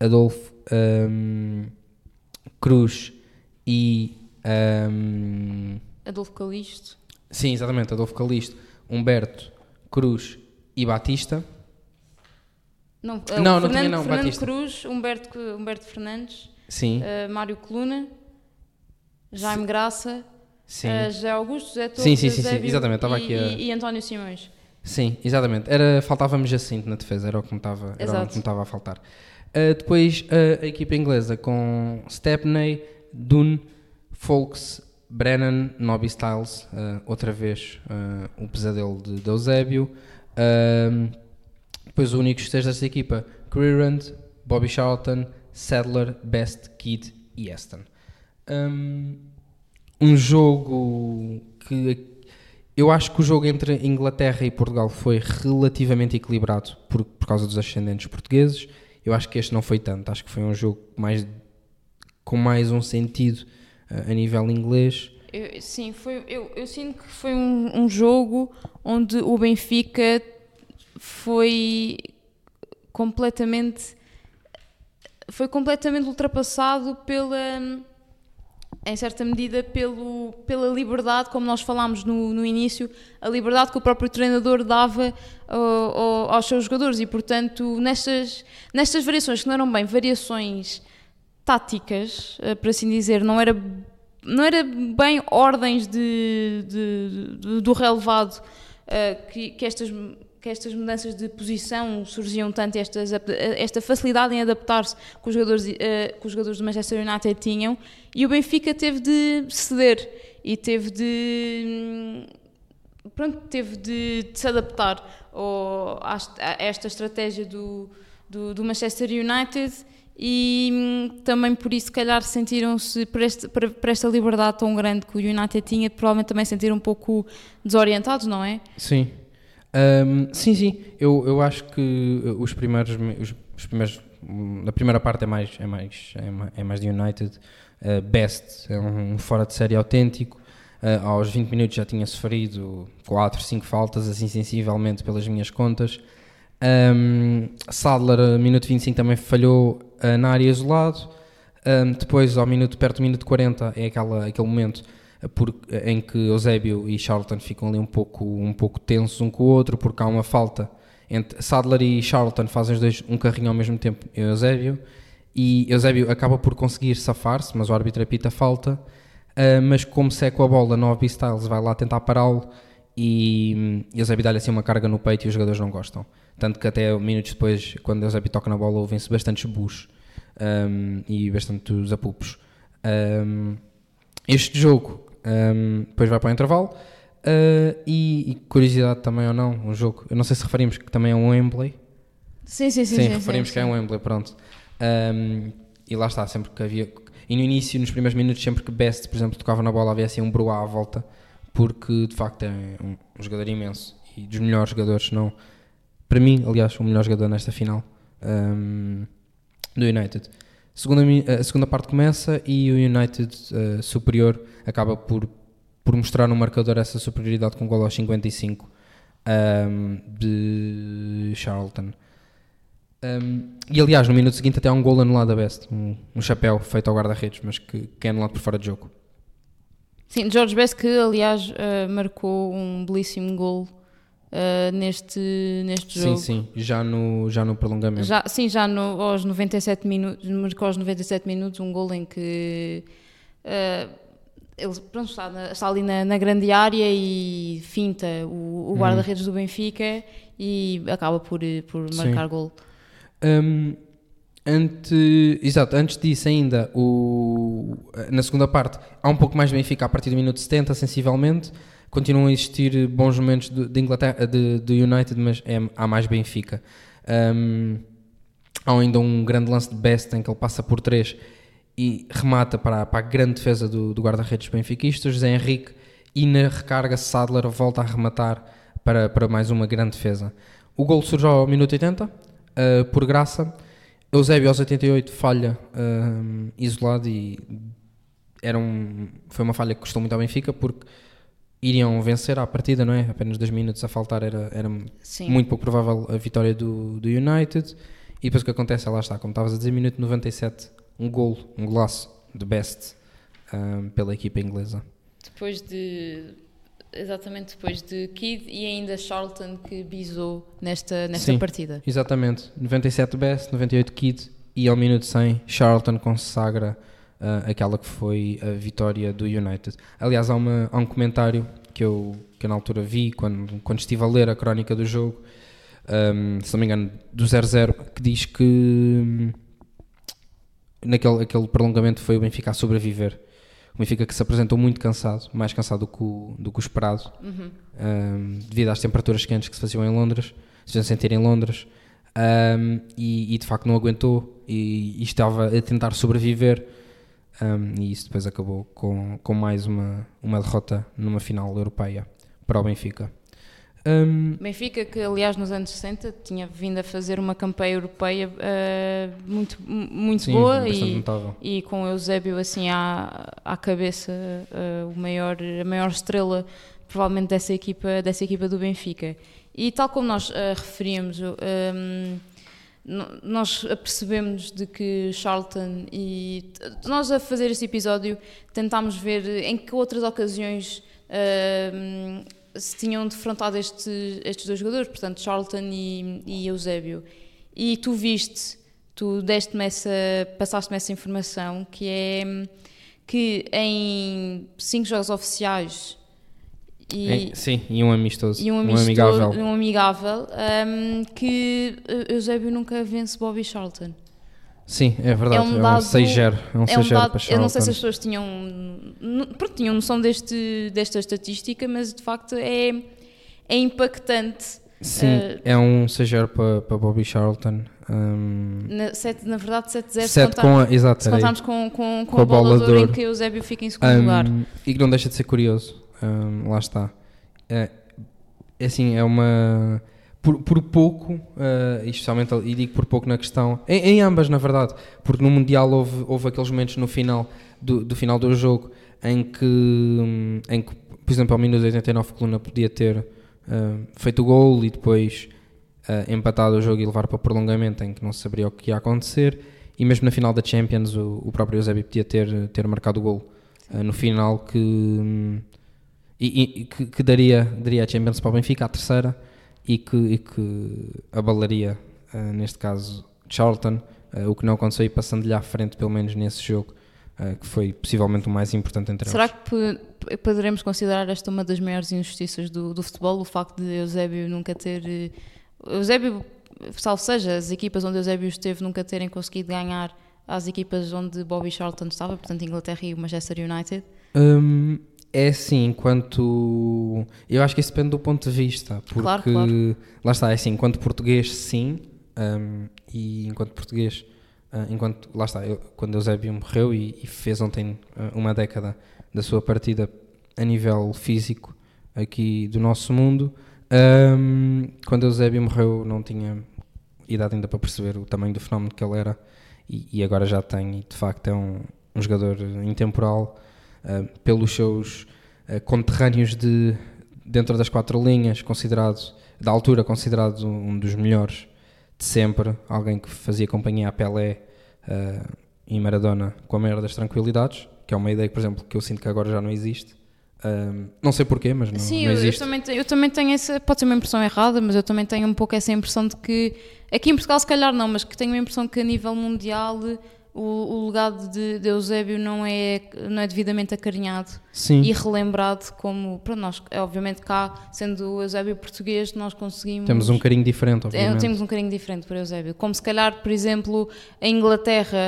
Adolfo, um, Cruz e. Um, Adolfo Calixto. Sim, exatamente. Adolfo Calisto, Humberto, Cruz e Batista. Não, Não, eh, não Fernando, tinha não, Fernando Batista. Cruz, Humberto, Humberto Fernandes, Sim, eh, Mário Coluna, Jaime Graça, sim. eh, José Augusto, José Torres, Sim, sim, sim, sim, exatamente, estava e, aqui a- e, e António Simões. Sim, exatamente. Era, faltava-me Jacinto na defesa, era o que me estava, era o que me estava a faltar. Uh, depois uh, a equipa inglesa com Stepney, Dunn, Folks, Brennan, Nobby Styles, uh, outra vez o pesadelo de, de Eusébio. Depois os únicos três desta equipa, Creerand, Bobby Charlton, Sadler, Best, Kidd e Aston. Um, um jogo que eu acho que o jogo entre Inglaterra e Portugal foi relativamente equilibrado por, por causa dos ascendentes portugueses. Eu acho que este não foi tanto. Acho que foi um jogo mais, com mais um sentido uh, a nível inglês. Eu- sim, foi, eu, eu sinto que foi um, um jogo onde o Benfica foi completamente foi completamente ultrapassado pela em certa medida pelo, pela liberdade, como nós falámos no, no início, a liberdade que o próprio treinador dava ao- ao- aos seus jogadores. E portanto nestas, nestas variações que não eram bem variações táticas, eh, por assim dizer, não era, não era bem ordens de, de- de- do relevado eh, que, que, estas, que estas mudanças de posição surgiam tanto, estas, esta facilidade em adaptar-se que os, jogadores, eh, que os jogadores do Manchester United tinham, e o Benfica teve de ceder e teve de. hum, Pronto, teve de, de se adaptar ao- a, est- a esta estratégia do, do, do Manchester United e hum, também por isso, se calhar, sentiram-se, por esta liberdade tão grande que o United tinha, provavelmente também se sentiram um pouco desorientados, não é? Sim. Um, sim, sim. Eu, eu acho que uh, os primeiros, os, os primeiros, hum, a primeira parte é mais, é mais, é é mais de United. Uh, Best é um fora de série autêntico. Uh, aos 20 minutos já tinha sofrido 4, 5 faltas, assim sensivelmente pelas minhas contas. Um, Sadler, minuto 25, também falhou uh, na área isolado. Um, depois, ao minuto, perto do minuto 40, é aquela, aquele momento por- em que Eusébio e Charlton ficam ali um pouco, um pouco tensos um com o outro, porque há uma falta entre Sadler e Charlton, fazem os dois um carrinho ao mesmo tempo, Eusébio, e Eusébio acaba por conseguir safar-se, mas o árbitro apita falta. Uh, mas como seca a bola, Nobby Styles vai lá tentar pará-lo e Eusébio dá-lhe assim uma carga no peito e os jogadores não gostam. Tanto que até minutos depois, quando Eusébio toca na bola, ouvem-se bastantes bus um, e bastantes apupos. Um, este jogo um, depois vai para o intervalo uh, e, e curiosidade também ou não, um jogo, eu não sei se referimos que também é um Wembley. Sim, sim, sim. Sim, sim, referimos sim, que é um Wembley, pronto. Um, e lá está, sempre que havia. E no início, nos primeiros minutos, sempre que Best, por exemplo, tocava na bola, havia assim um bruá à volta, porque de facto é um, um jogador imenso e dos melhores jogadores, não. Para mim, aliás, o melhor jogador nesta final um, do United. Segunda, a segunda parte começa e o United uh, superior acaba por, por mostrar no marcador essa superioridade com um gol aos 55 um, de Charlton. Um, e aliás, no minuto seguinte até há um gol anulado a Best, um, um chapéu feito ao guarda-redes, mas que, que é anulado por fora de jogo. Sim, George Best que aliás eh, marcou um belíssimo gol eh, neste, neste Sim, jogo. sim, já no, já no prolongamento. Já, sim, já no, aos 97 minutos, marcou aos 97 minutos um gol em que eh, ele pronto, está, na- está ali na, na grande área e finta o, o guarda-redes do Benfica e acaba por, por Sim. marcar gol. Um, ante, exato, antes disso ainda, o, na segunda parte, há um pouco mais de Benfica a partir do minuto 70, sensivelmente. Continuam a existir bons momentos de, de Inglaterra, de, do United, mas é, há mais Benfica. Um, há ainda um grande lance de Best em que ele passa por três e remata para, para a grande defesa do, do guarda-redes benfiquistas, José Henrique, e na recarga Sadler volta a rematar para, para mais uma grande defesa. O gol surge ao minuto 80, uh, por graça. Eusébio aos 88 falha um, isolado e era um, foi uma falha que custou muito ao Benfica porque iriam vencer à partida, não é? Apenas dois minutos a faltar era, era Sim. muito pouco provável a vitória do, do United. E depois o que acontece, lá está, como estavas a dizer, minuto 97, um gol, um golaço de best um, pela equipa inglesa. Depois de Exatamente depois de Kidd e ainda Charlton que bisou nesta, nesta Sim. partida. Exatamente. 97 Best, 98 Kid e ao minuto 100 Charlton consagra ah, aquela que foi a vitória do United. Aliás, há, uma- há um comentário que eu, que eu na altura vi quando, quando estive a ler a crónica do jogo, ahm, se não me engano, do 0-0, que diz que hum, naquele aquele prolongamento foi o Benfica a sobreviver. O Benfica que se apresentou muito cansado, mais cansado do que o, do que o esperado, um, devido às temperaturas quentes que se faziam em Londres, se faziam sentir em Londres, um, e, e de facto não aguentou e, e estava a tentar sobreviver. Um, e isso depois acabou com, com mais uma, uma derrota numa final europeia para o Benfica. Um, Benfica, que aliás nos anos 60 tinha vindo a fazer uma campanha europeia eh, muito, muito sim, boa e, e com o Eusébio assim à, à cabeça, eh, o maior, a maior estrela provavelmente dessa equipa, dessa equipa do Benfica. E tal como nós eh, referimos, o, ehm, no- nós apercebemos de que Charlton e nós a fazer este episódio tentámos ver em que outras ocasiões ehm, se tinham defrontado este, estes dois jogadores, portanto Charlton e, e Eusébio. E tu viste, tu deste-me essa, passaste-me essa informação que é hum, que em cinco jogos oficiais e, sim, e um amistoso, e um, um amistoso- amigável. um amigável, hum, que eh, Eusébio nunca vence Bobby Charlton. Sim, é verdade, É é um um, dado- 6-0, é um É um 6-0 dado, para eu não sei se Charlton. as pessoas tinham, pronto, tinham noção deste, desta estatística, mas de facto é, é impactante. Sim, eh, é um 6-0 para, para Bobby Charlton. Um, Na, sete, na verdade, 7-0 se, 7 contar- com exato, se contarmos com, com, com, Com a bola bola de ouro em que Eusébio fica em segundo lugar. Um, e que não deixa de ser curioso, um, lá está. É, é assim, é uma. Por, por pouco, uh, especialmente, e digo por pouco na questão, em, em ambas na verdade, porque no Mundial houve, houve aqueles momentos no final do, do final do jogo em que, hum, em que, por exemplo, ao minuto 89 Coluna podia ter uh, feito o gol e depois uh, empatado o jogo e levar para prolongamento em que não se sabia o que ia acontecer e mesmo na final da Champions o, o próprio Eusébio podia ter, ter marcado o gol uh, no final que, hum, e, e- que, que daria, daria a Champions para o Benfica, a terceira e que, e que abalaria uh, neste caso Charlton, uh, o que não aconteceu e passando-lhe à frente pelo menos nesse jogo uh, que foi possivelmente o mais importante entre Será eles. que po- poderemos considerar esta uma das maiores injustiças do, do futebol? O facto de Eusébio nunca ter. Eusébio, salvo seja, as equipas onde Eusébio esteve nunca terem conseguido ganhar às equipas onde Bobby Charlton estava, portanto, Inglaterra e o Manchester United. Hum, é assim, enquanto. Eu acho que isso depende do ponto de vista. Porque Claro, claro. lá está, é assim, enquanto português, sim. hum, e enquanto português, ah, enquanto. Lá está, eu, quando Eusébio morreu e, e fez ontem ah, uma década da sua partida a nível físico aqui do nosso mundo, hum, quando Eusébio morreu não tinha idade ainda para perceber o tamanho do fenómeno que ele era e, e agora já tem e de facto é um, um jogador intemporal uh, pelos seus uh, conterrâneos de dentro das quatro linhas considerado da altura considerado um dos melhores de sempre alguém que fazia companhia a Pelé uh, e Maradona com a maior das tranquilidades que é uma ideia por exemplo que eu sinto que agora já não existe Um, não sei porquê mas não, Sim, não eu, eu existe também, eu também tenho essa. Pode ser uma impressão errada, mas eu também tenho um pouco essa impressão de que. Aqui em Portugal, se calhar não, mas que tenho a impressão que a nível mundial o, o legado de, de Eusébio não é, não é devidamente acarinhado sim e relembrado como. Para nós, é, obviamente, cá, sendo o Eusébio português, nós conseguimos. temos um carinho diferente É, obviamente temos um carinho diferente por Eusébio. Como se calhar, por exemplo, a Inglaterra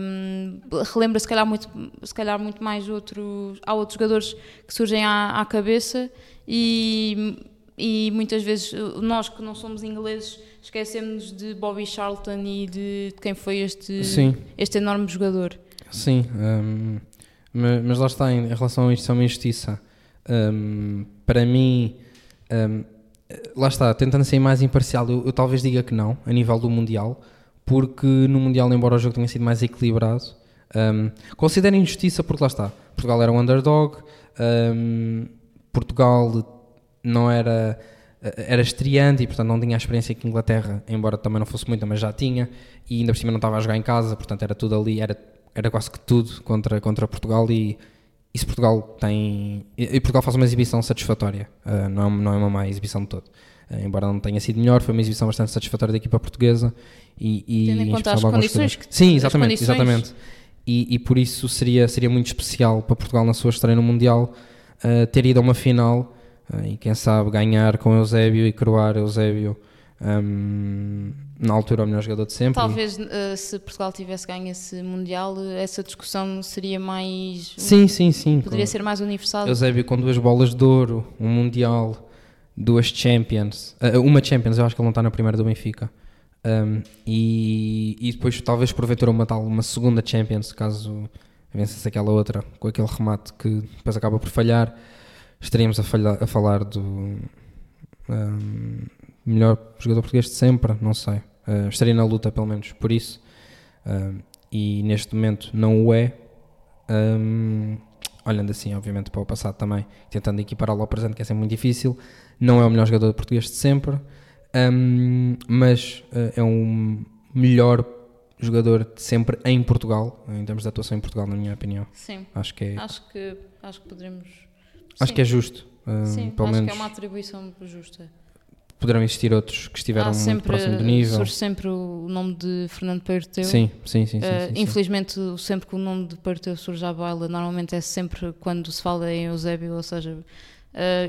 hum, relembra se calhar muito, se calhar muito mais outros, há outros jogadores que surgem à, à cabeça e, e muitas vezes nós que não somos ingleses esquecemos de Bobby Charlton e de, de quem foi este, Sim. este enorme jogador. Sim, hum, mas, mas lá está, em, em relação a isto, é uma injustiça. Hum, para mim, hum, lá está, tentando ser mais imparcial, eu, eu talvez diga que não, a nível do Mundial, porque no Mundial, embora o jogo tenha sido mais equilibrado, hum, considero injustiça porque lá está, Portugal era um underdog, hum, Portugal não era era estreante e portanto não tinha a experiência que Inglaterra, embora também não fosse muita, mas já tinha e ainda por cima não estava a jogar em casa, portanto era tudo ali, era, era quase que tudo contra, contra Portugal e, e se Portugal tem. E Portugal faz uma exibição satisfatória, uh, não, não é uma má exibição de todo. Uh, embora não tenha sido melhor, foi uma exibição bastante satisfatória da equipa portuguesa. E, e Tendo em conta as condições que Sim, exatamente, condições... exatamente. E, e, por isso seria, seria muito especial para Portugal na sua estreia no Mundial uh, ter ido a uma final e quem sabe ganhar com Eusébio e coroar Eusébio. Um, na altura o melhor jogador de sempre. Talvez uh, se Portugal tivesse ganho esse Mundial, essa discussão seria mais. Sim, sim, sim. Poderia ser mais universal. Eusébio com duas bolas de ouro, um Mundial, duas Champions. Uh, uma Champions, eu acho que ele não está na primeira do Benfica. Um, e, e depois talvez porventura uma tal, uma segunda Champions, caso vencesse aquela outra, com aquele remate que depois acaba por falhar, estaríamos a, a falar do um, melhor jogador português de sempre, não sei. Uh, estaria na luta, pelo menos, por isso. Uh, e neste momento não o é. Um, olhando assim, obviamente, para o passado também, tentando equipará-lo ao presente, que é sempre muito difícil. Não é o melhor jogador português de sempre, um, mas uh, é um melhor jogador de sempre em Portugal, em termos de atuação em Portugal, na minha opinião. Sim. Acho que é. Acho que, acho que poderemos. Acho Sim. que é justo. Sim, pelo acho menos que é uma atribuição justa. poderão existir outros que estiveram Há muito próximo do nível. Surge sempre o nome de Fernando Peiroteu. Sim, sim, sim. sim, Uh, sim, sim. infelizmente, sempre que o nome de Peiroteu surge à baila, normalmente é sempre quando se fala em Eusébio, ou seja, uh,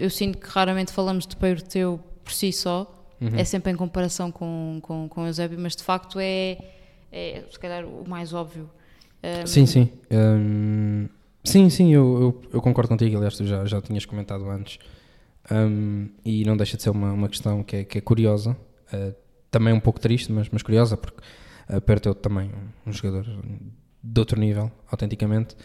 eu sinto que raramente falamos de Peiroteu por si só, Uhum. é sempre em comparação com, com, com Eusébio, mas de facto é, é se calhar o mais óbvio. Um, Sim, sim. Hum, sim, sim, eu, eu, eu concordo contigo. Aliás, tu já, já tinhas comentado antes. Hum, e não deixa de ser uma, uma questão que é, que é curiosa. Uh, também um pouco triste, mas, mas curiosa, porque uh, Perto também um, um jogador de outro nível, autenticamente.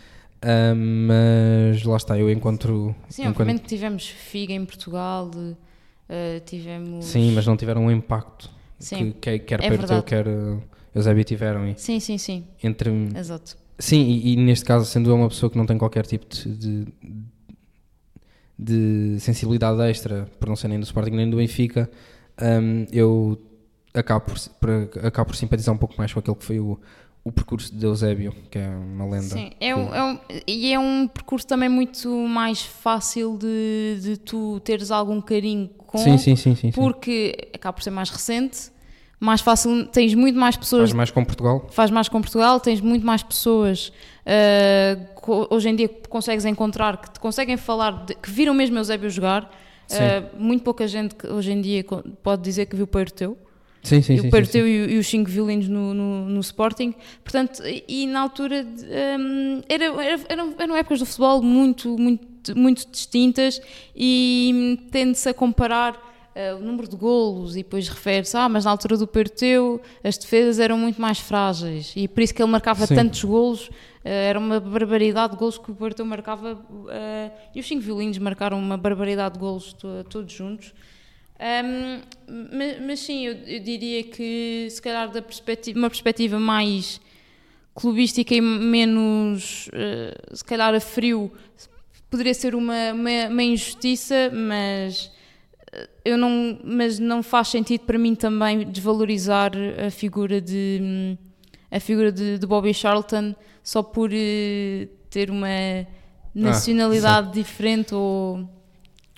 Hum, mas lá está, eu encontro. Sim, enquanto- obviamente que tivemos Figa em Portugal, uh, tivemos... sim, mas não tiveram um impacto Sim, que, que quer é verdade. quer uh, Eusébio tiveram. E sim, sim, sim, entre, exato. Sim, e, e neste caso, sendo uma pessoa que não tem qualquer tipo de, de, de sensibilidade extra, por não ser nem do Sporting nem do Benfica, hum, eu acabo por, por- acabo por simpatizar um pouco mais com aquele que foi o, o percurso de Eusébio, que é uma lenda. Sim, é um, é um- e é um percurso também muito mais fácil de, de tu teres algum carinho com, sim, sim, sim, sim, sim. porque acaba por ser mais recente, mais fácil, tens muito mais pessoas, Faz mais com Portugal. faz mais com Portugal, tens muito mais pessoas co- hoje em dia que consegues encontrar, que te conseguem falar, de- que viram mesmo Eusébio jogar. Ah, muito pouca gente que hoje em dia pode dizer que viu Peiroteu. Sim, sim, E sim. o sim. e, o- e os cinco violinos no, no, no Sporting. Portanto, e, na altura de, hum, era, era- eram, eram épocas do futebol muito, muito, muito distintas e hum, tende-se a comparar eh, o número de golos e depois refere-se, ah, mas na altura do Peiroteu as defesas eram muito mais frágeis e por isso que ele marcava Sim. tantos golos. eh, era uma barbaridade de golos que o Peiroteu marcava eh, e os cinco violinos marcaram uma barbaridade de golos to- todos juntos. Um, mas, mas sim, eu, eu diria que se calhar da perspectiva, uma perspectiva mais clubística e menos eh, se calhar a frio poderia ser uma, uma, uma injustiça, mas eu não, mas não faz sentido para mim também desvalorizar a figura de a figura de, de Bobby Charlton só por eh, ter uma nacionalidade diferente ou,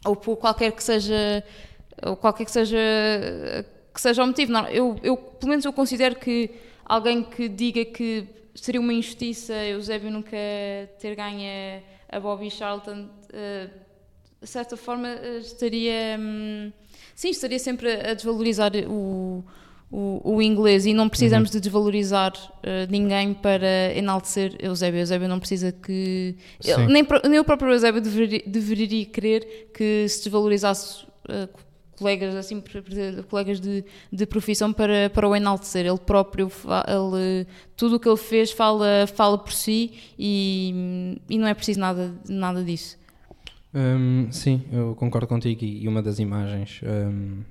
ou por qualquer que seja ou qualquer que seja que seja o motivo. Não, eu, eu, pelo menos eu considero que alguém que diga que seria uma injustiça Eusébio nunca ter ganho a, Bobby Charlton, eh, de certa forma eh, estaria hum, sim, estaria sempre a, desvalorizar o, o, o inglês e não precisamos de desvalorizar eh, ninguém para enaltecer Eusébio. Eusébio não precisa que. Ele- nem, nem o próprio Eusébio deveria, deveria querer que se desvalorizasse eh, colegas assim colegas de, de profissão para, para o enaltecer ele próprio ele, tudo o que ele fez fala fala por si e, e não é preciso nada nada disso Hum, sim, eu concordo contigo. E uma das imagens hum,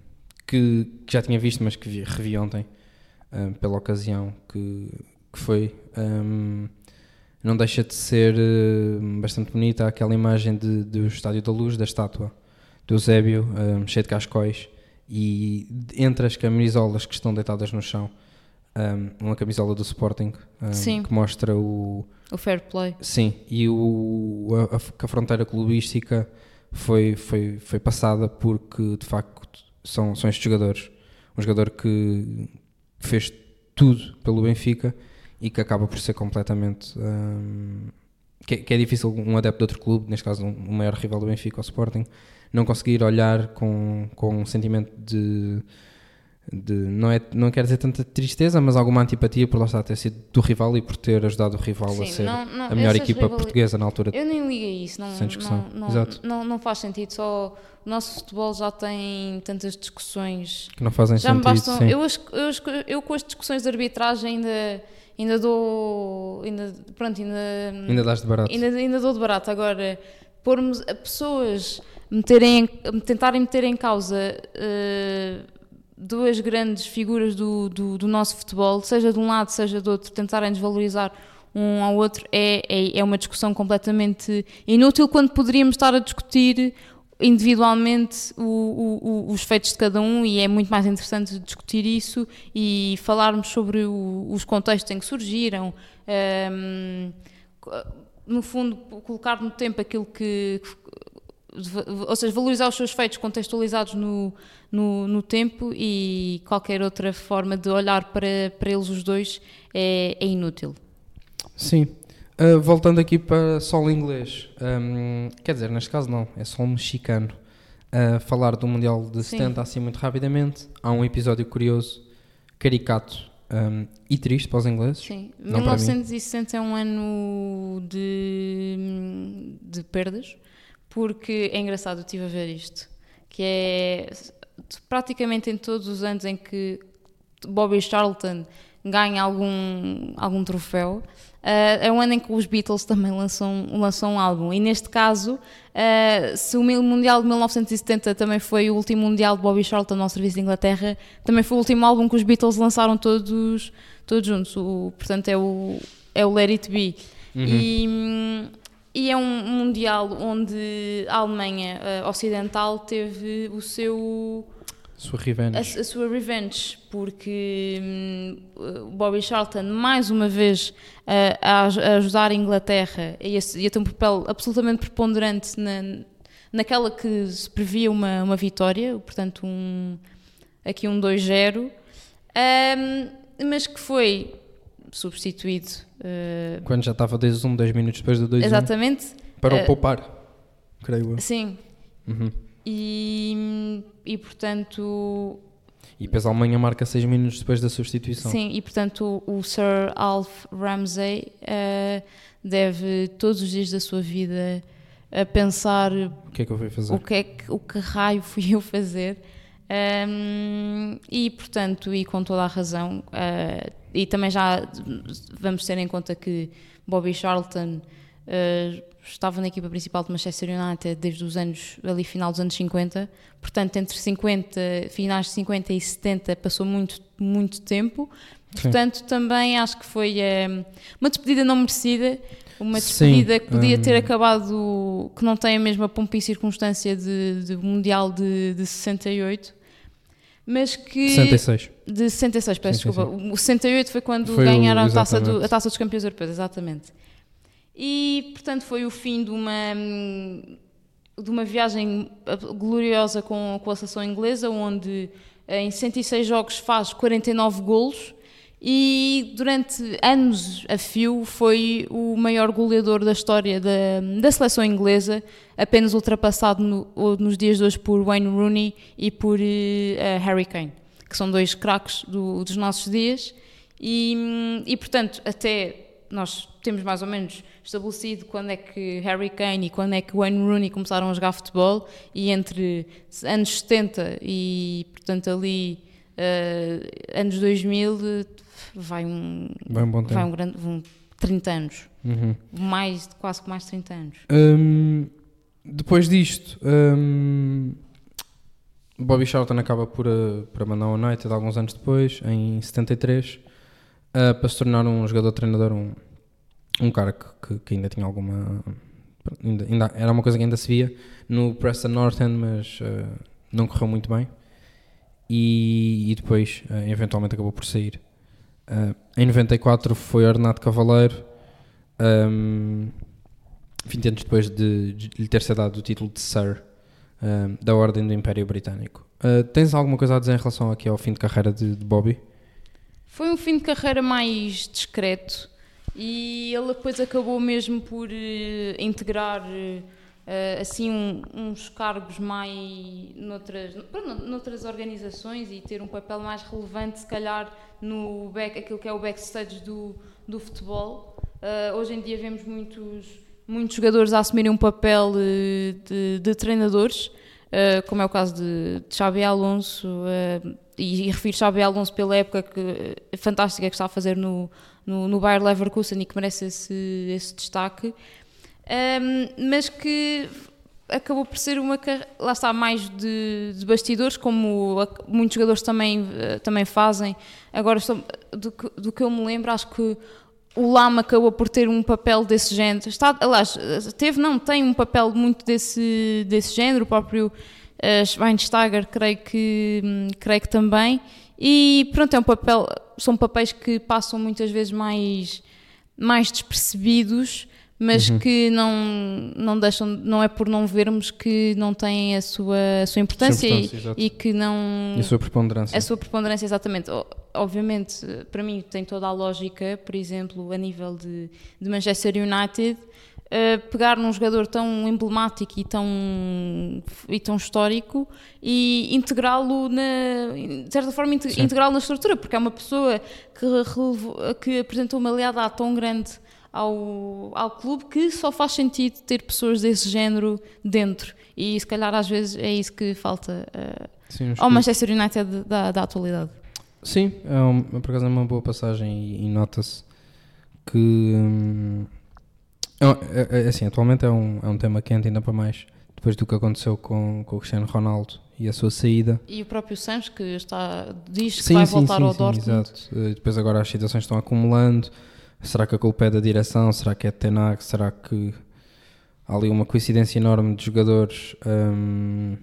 que, que já tinha visto, mas que vi, revi ontem, hum, pela ocasião, que, que foi. não deixa de ser bastante bonita aquela imagem de, do Estádio da Luz, da estátua do Eusébio, cheio de cascóis, e entre as camisolas que estão deitadas no chão, um, uma camisola do Sporting um, que mostra o. O fair play. Sim, e o, a, a- que a fronteira clubística foi, foi, foi passada porque de facto são, são estes jogadores. Um jogador que fez tudo pelo Benfica e que acaba por ser completamente. hum, que, é- que é difícil um adepto de outro clube, neste caso um, o maior rival do Benfica, o Sporting, não conseguir olhar com, com um sentimento de. De não, é, não quero dizer tanta tristeza, mas alguma antipatia por lá estar ter sido do rival e por ter ajudado o rival a Sim, ser não- não, a melhor equipa rivali- portuguesa na altura. Eu nem ligo a isso, não, Sem discussão. não, não, Exato. não, não faz sentido. Só o nosso futebol já tem tantas discussões. Que não fazem Já me sentido. bastam. sim. Eu, eu, eu com as discussões de arbitragem ainda, ainda dou. Ainda, pronto, ainda, Ainda dás de barato. ainda, ainda dou de barato. Agora, pormos a pessoas meterem, em- tentarem meter em causa eh, duas grandes figuras do, do, do nosso futebol, seja de um lado, seja do outro, tentarem desvalorizar um ao outro, é, é, é uma discussão completamente inútil quando poderíamos estar a discutir individualmente o- o- o- os feitos de cada um e é muito mais interessante discutir isso e falarmos sobre os contextos em que surgiram, ehm, co- no fundo colocar no tempo aquilo que ou seja, valorizar os seus feitos contextualizados no, no, no tempo e qualquer outra forma de olhar para, para eles os dois é, é inútil. Sim. Uh, voltando aqui para solo inglês, um, quer dizer, neste caso não, é solo mexicano. Uh, falar do Mundial de Sim. 70 assim muito rapidamente, há um episódio curioso, caricato um, e triste para os ingleses. Sim, Não para mim. 1960 é um ano de, de perdas, porque é engraçado, eu estive a ver isto, que é praticamente em todos os anos em que Bobby Charlton ganha algum, algum troféu, eh, é um ano em que os Beatles também lançam, lançam um álbum. E neste caso, eh, se o Mundial de 1970 também foi o último Mundial de Bobby Charlton ao serviço de Inglaterra, também foi o último álbum que os Beatles lançaram todos, todos juntos. O- portanto, é o, é o Let It Be. E, hum, e é um Mundial onde a Alemanha eh, Ocidental teve o seu Sua revenge. a, a sua revenge, porque o Bobby Charlton, mais uma vez, a, a a ajudar a Inglaterra e a, e a ter um papel absolutamente preponderante na, naquela que se previa uma, uma vitória, portanto, um, aqui um 2-0, hum, mas que foi substituído. eh, Quando já estava 2-1, 2 minutos depois do 2-1, exatamente, para eh, o poupar, creio eu. sim. Uhum. E, e portanto, E depois a Alemanha marca 6 minutos depois da substituição. Sim, e portanto o, o Sir Alf Ramsey eh, deve todos os dias da sua vida a pensar O que é que eu fui fazer? o que é que, o que raio fui eu fazer. Ehm, e portanto, e com toda a razão, eh, e também já vamos ter em conta que Bobby Charlton eh, estava na equipa principal de Manchester United desde os anos, ali final dos anos 50, portanto entre 50, finais de 50 e 70 passou muito, muito tempo, Sim. portanto também acho que foi eh, uma despedida não merecida, uma Sim, despedida que podia ter hum. acabado, que não tem a mesma pompa e circunstância de, de Mundial de, de 68, mas que... 66. De 66, peço Sim, sim, desculpa. O 68 foi quando Foi o- ganharam a taça, do- a taça dos campeões europeus, exatamente. E, portanto, foi o fim de uma, hum, de uma viagem gloriosa com, com a seleção inglesa, onde eh, em 106 jogos faz 49 golos e durante anos a fio foi o maior goleador da história da, da seleção inglesa, apenas ultrapassado no- nos dias de hoje por Wayne Rooney e por eh, Harry Kane, que são dois craques do- dos nossos dias. E, e, portanto, até nós temos mais ou menos estabelecido quando é que Harry Kane e quando é que Wayne Rooney começaram a jogar futebol e entre anos 70 e, portanto, ali eh, anos 2000 eh, vai um, Vai um bom tempo. vai um grande, um 30 anos, Uhum. mais, quase que mais de 30 anos. Hum, depois disto, hum, Bobby Charlton acaba por, uh, por abandonar o United alguns anos depois, em 73, uh, para se tornar um jogador-treinador, um, um cara que, que- que ainda tinha alguma. Ainda, ainda- era uma coisa que ainda se via no Preston North End, mas uh, não correu muito bem. E, e depois, uh, eventualmente, acabou por sair. Uh, em 94 foi ordenado cavaleiro, um, 20 anos depois de, de lhe ter sido dado o título de Sir um, da Ordem do Império Britânico. Uh, tens alguma coisa a dizer em relação aqui ao fim de carreira de, de Bobby? Foi um fim de carreira mais discreto e ele depois acabou mesmo por uh, integrar uh, assim um, uns cargos mais noutras, noutras organizações e ter um papel mais relevante se calhar no back, aquilo que é o backstage do, do futebol. Uh, hoje em dia vemos muitos, muitos jogadores a assumirem um papel de, de treinadores uh, como é o caso de, de Xabi Alonso, uh, e, e refiro Xabi Alonso pela época que, fantástica que está a fazer no, no, no Bayer Leverkusen e que merece esse, esse destaque, um, mas que acabou por ser uma lá está mais de, de bastidores como muitos jogadores também uh, também fazem agora estou, do, do, que eu me lembro acho que o Lama acabou por ter um papel desse género. Está, aliás, teve, não, tem um papel muito desse, desse género, o próprio uh, Schweinsteiger, creio que, hum, creio que também. E pronto, é um papel, são papéis que passam muitas vezes mais, mais despercebidos mas uhum. que não, não deixam, não é por não vermos que não têm a sua, a sua importância, importância e, e, que não. E a sua preponderância. A sua preponderância, exatamente. Obviamente, para mim tem toda a lógica, por exemplo, a nível de, de Manchester United, uh, pegar num jogador tão emblemático e tão, e tão histórico e integrá-lo, de certa forma, integrá-lo na estrutura, porque é uma pessoa que, que apresentou uma lealdade tão grande ao, ao clube que só faz sentido ter pessoas desse género dentro. E se calhar às vezes é isso que falta uh, Sim, ao Manchester United da, da atualidade. Sim, é um, por acaso é uma boa passagem e, e nota-se que hum, é, é, é, assim, atualmente é um, é um tema quente ainda para mais depois do que aconteceu com, com o Cristiano Ronaldo e a sua saída. E o próprio Santos que está, diz que sim, vai sim, voltar sim, ao Dortmund. Exato. Eh, depois agora as situações estão acumulando Será que a culpa é da direção? Será que é de Tenag? Será que há ali uma coincidência enorme de jogadores um,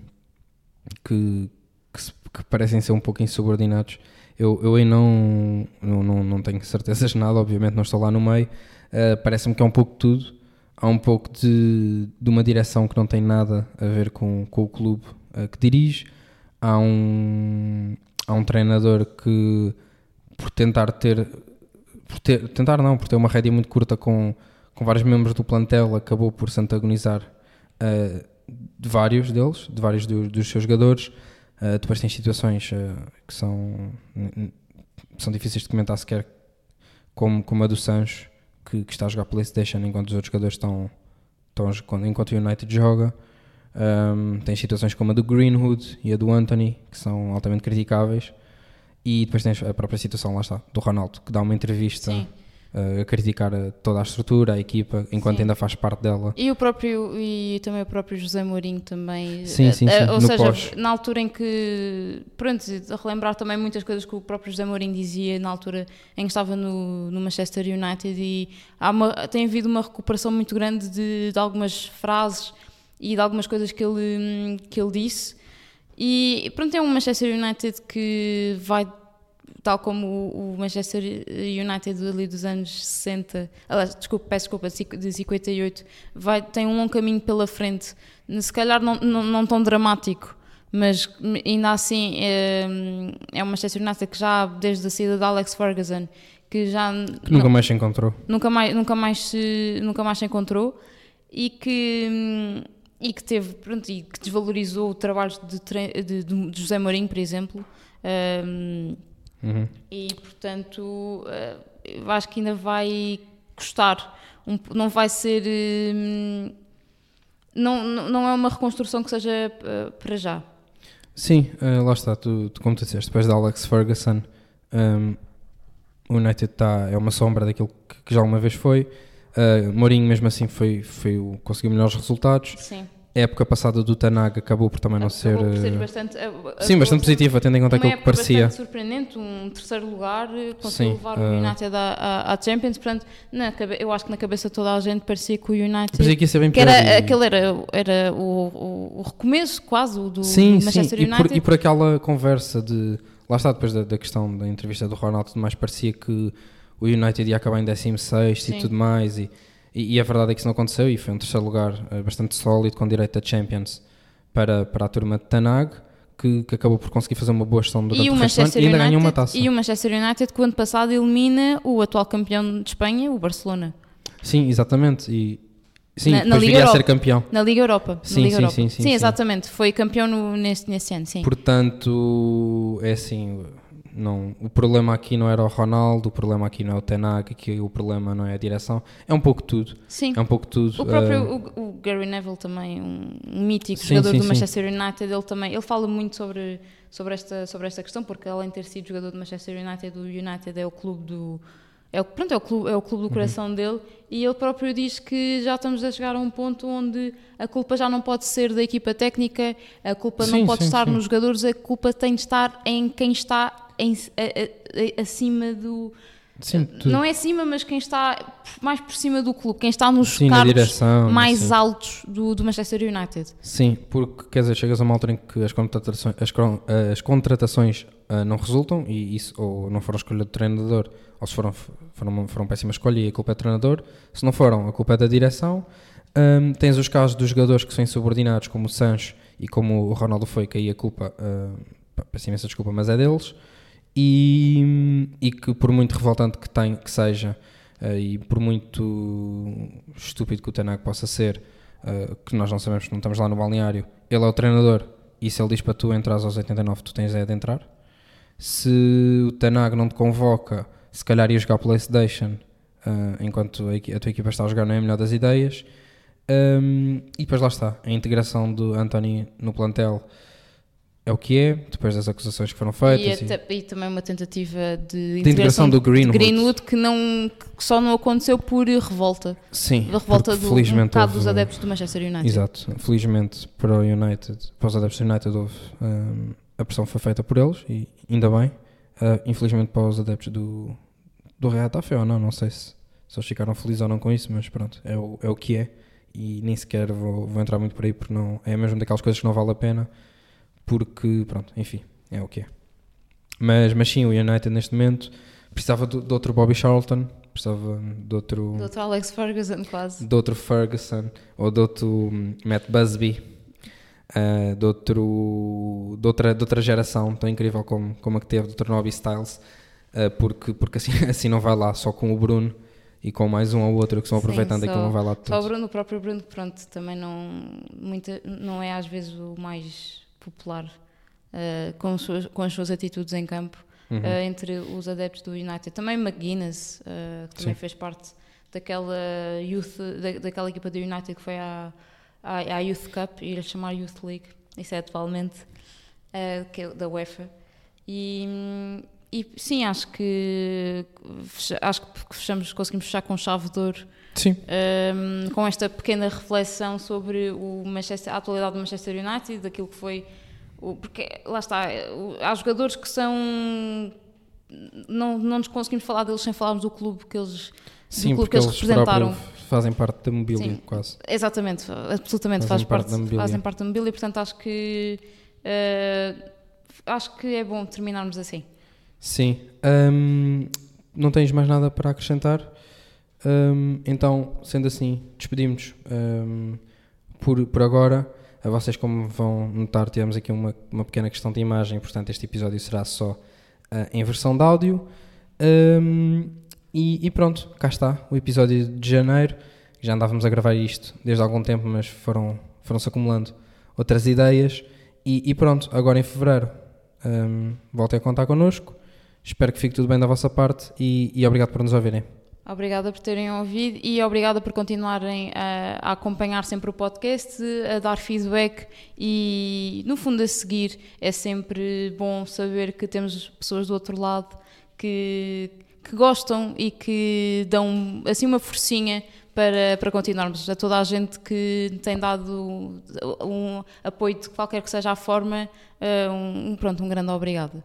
que, que, que, parecem ser um pouco insubordinados? Eu, eu aí não, não, não, não tenho certezas de nada, obviamente não estou lá no meio. Uh, Parece-me que é um pouco de tudo. Há um pouco de, de uma direção que não tem nada a ver com, com o clube uh, que dirige. Há um, há um treinador que, por tentar ter por ter, tentar não, por ter uma rédea muito curta com, com vários membros do plantel, acabou por se antagonizar uh, de vários deles, de vários do, dos seus jogadores. Uh, depois tem situações uh, que são, são difíceis de comentar sequer, como, como a do Sancho, que, que está a jogar Playstation enquanto os outros jogadores estão, estão enquanto o United joga. Um, tem situações como a do Greenwood e a do Anthony, que são altamente criticáveis. E depois tens a própria situação, lá está, do Ronaldo, que dá uma entrevista uh, a criticar toda a estrutura, a equipa, enquanto sim. ainda faz parte dela. E o próprio, e também o próprio José Mourinho também. Sim, sim, sim. Uh, ou no seja, pós. na altura em que, pronto, relembrar também muitas coisas que o próprio José Mourinho dizia na altura em que estava no, no Manchester United e há uma, tem havido uma recuperação muito grande de, de algumas frases e de algumas coisas que ele, que ele disse e pronto, é um Manchester United que vai, tal como o Manchester United ali dos anos 60, aliás, desculpa, peço desculpa, de 58, vai, tem um longo caminho pela frente. Se calhar não, não, não tão dramático, mas ainda assim é, é um Manchester United que já desde a saída de Alex Ferguson que já que nunca não, mais se encontrou nunca mais nunca mais se, nunca mais se encontrou e que e que teve pronto, e que desvalorizou o trabalho de, de, de José Mourinho, por exemplo. Um, uhum. E portanto, uh, eu acho que ainda vai custar. Um, não vai ser. Um, não, não é uma reconstrução que seja uh, para já. Sim, uh, lá está. Tu, tu, como tu disseste, depois da Alex Ferguson, um, o United tá, é uma sombra daquilo que, que já uma vez foi. Uh, Mourinho, mesmo assim, foi, foi o, conseguiu melhores resultados. Sim. A época passada do Tanag acabou por também não ser. por ser eh, bastante, eh, Sim, bastante positiva, tendo em conta aquilo que parecia. bastante surpreendente, um terceiro lugar, eh, conseguiu Sim, levar eh, o United à, à, Champions, portanto, na eu acho que na cabeça de toda a gente parecia que o United... Parecia que ia ser bem que era, e- aquele era, era o, o, recomeço quase do sim, sim, Manchester e United. por, e por aquela conversa de. Lá está, depois da, da questão da entrevista do Ronaldo, e tudo mais parecia que o United ia acabar em 16 Sim. e tudo mais. E, e, e a verdade é que isso não aconteceu e foi um terceiro lugar eh, bastante sólido, com direito a Champions para, para a turma de Tanag, que, que acabou por conseguir fazer uma boa gestão durante e o o resto do ano e ainda ganhou uma taça. E o Manchester United que o ano passado elimina o atual campeão de Espanha, o Barcelona, Sim, exatamente. E, sim, Na- na Liga viria a ser Europa. campeão. na Liga Europa. Sim, Liga sim, Europa. sim, sim, sim. exatamente. Foi campeão no, nesse, nesse ano, sim. Portanto, é assim, não, o problema aqui não era o Ronaldo, o problema aqui não é o Tenag, aqui o problema não é a direção, é um pouco tudo, Sim. é um pouco tudo. O próprio eh, o, o Gary Neville também, um, mítico Sim, jogador sim, do sim. Manchester United, ele também, ele fala muito sobre, sobre, esta, sobre esta questão, porque além de ter sido jogador do Manchester United, o United é o clube do é o, pronto, é o clube, é o clube do Uhum. coração dele e ele próprio diz que já estamos a chegar a um ponto onde a culpa já não pode ser da equipa técnica, a culpa não Sim, pode sim, estar sim. nos jogadores, a culpa tem de estar em quem está em- a- a- acima do sim, tudo. não é acima, mas quem está mais por cima do clube, quem está nos Sim, cargos direção, mais sim. altos do, do Manchester United. Sim, porque quer dizer, chegas a uma altura em que as contratações, as, as contratações ah, não resultam e isso ou não foram escolha do treinador ou se foram, foram, foram péssima escolha e a culpa é do treinador, se não foram, a culpa é da direção. Ahm, tens os casos dos jogadores que são insubordinados, como o Sancho e como o Ronaldo foi, que aí a culpa, uh, peço imensa desculpa, mas é deles. E, e que por muito revoltante que, tem, que seja eh, e por muito estúpido que o Tenag possa ser, eh, que nós não sabemos não estamos lá no balneário, ele é o treinador e se ele diz para tu entrar aos 89 tu tens é de entrar. Se o Tenag não te convoca, se calhar ia jogar Playstation eh, enquanto a, tua equipa está a jogar não é a melhor das ideias. Um, e depois lá está, a integração do Anthony no plantel é o que é, depois das acusações que foram E, feitas. e- até- e também uma tentativa de, De integração do Greenwood. Greenwood que, não, que só não aconteceu por revolta. Sim, Da revolta do, um felizmente bocado houve- dos adeptos do Manchester United. Exato, felizmente para o United, para os adeptos do United, houve, um, a pressão foi feita por eles e ainda bem. Uh, infelizmente para os adeptos do, do Real Tafe ou não, não sei se, se eles ficaram felizes ou não com isso, mas pronto, é o, é o que é e nem sequer vou, vou entrar muito por aí porque não, é mesmo daquelas coisas que não vale a pena porque, pronto, enfim, é o que é. Mas, mas sim, o United neste momento precisava de, de outro Bobby Charlton, precisava de outro Doutor Alex Ferguson, quase. de outro Ferguson ou de outro hum, Matt Busby, ah, de, outro, de, outra, de outra geração tão incrível como, como a que teve, do Dr. Nobby Styles, ah, porque, porque assim, <laughs> assim não vai lá só com o Bruno e com mais um ou outro que estão Sim, aproveitando só- aquilo não vai lá Só o tudo. Bruno, o próprio Bruno, pronto, também não, muita, não é às vezes o mais popular eh, com, as suas, com as suas atitudes em campo Uhum. eh, entre os adeptos do United. Também McGuinness, eh, que também Sim. fez parte daquela, youth, da, daquela equipa do United que foi à, à, à Youth Cup, ia chamar Youth League, isso é atualmente, que é da UEFA. E, e sim, acho que, acho que fechamos, conseguimos fechar com chave de ouro um, com esta pequena reflexão sobre o Manchester, a atualidade do Manchester United, daquilo que foi. O, porque lá está, há jogadores que são. Não, não nos conseguimos falar deles sem falarmos do clube que eles. sim clube porque que eles eles representaram. fazem parte da mobília Sim. quase. Exatamente, absolutamente Fazem faz parte parte, da mobília. fazem parte da mobília, portanto acho que. eh, acho que é bom terminarmos assim. Sim. Hum, não tens mais nada para acrescentar? Hum, então, sendo assim, despedimos hum, por, por agora. A vocês, como vão notar, tivemos aqui uma, uma pequena questão de imagem, portanto, este episódio será só ah, em versão de áudio. Hum, e, e pronto, cá está o episódio de janeiro. Já andávamos a gravar isto desde algum tempo, mas foram, foram-se acumulando outras ideias. E, e pronto, agora em fevereiro hum, voltem a contar connosco. Espero que fique tudo bem da vossa parte e, e obrigado por nos ouvirem. Obrigada por terem ouvido e obrigada por continuarem a, a acompanhar sempre o podcast, a dar feedback e, no fundo, a seguir. É sempre bom saber que temos pessoas do outro lado que, que gostam e que dão assim uma forcinha para, para continuarmos. A toda a gente que tem dado um apoio de qualquer que seja a forma, uh, um, pronto, um grande obrigado.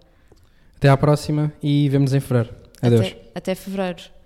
Até à próxima e vemos em fevereiro. Adeus. Até, até fevereiro.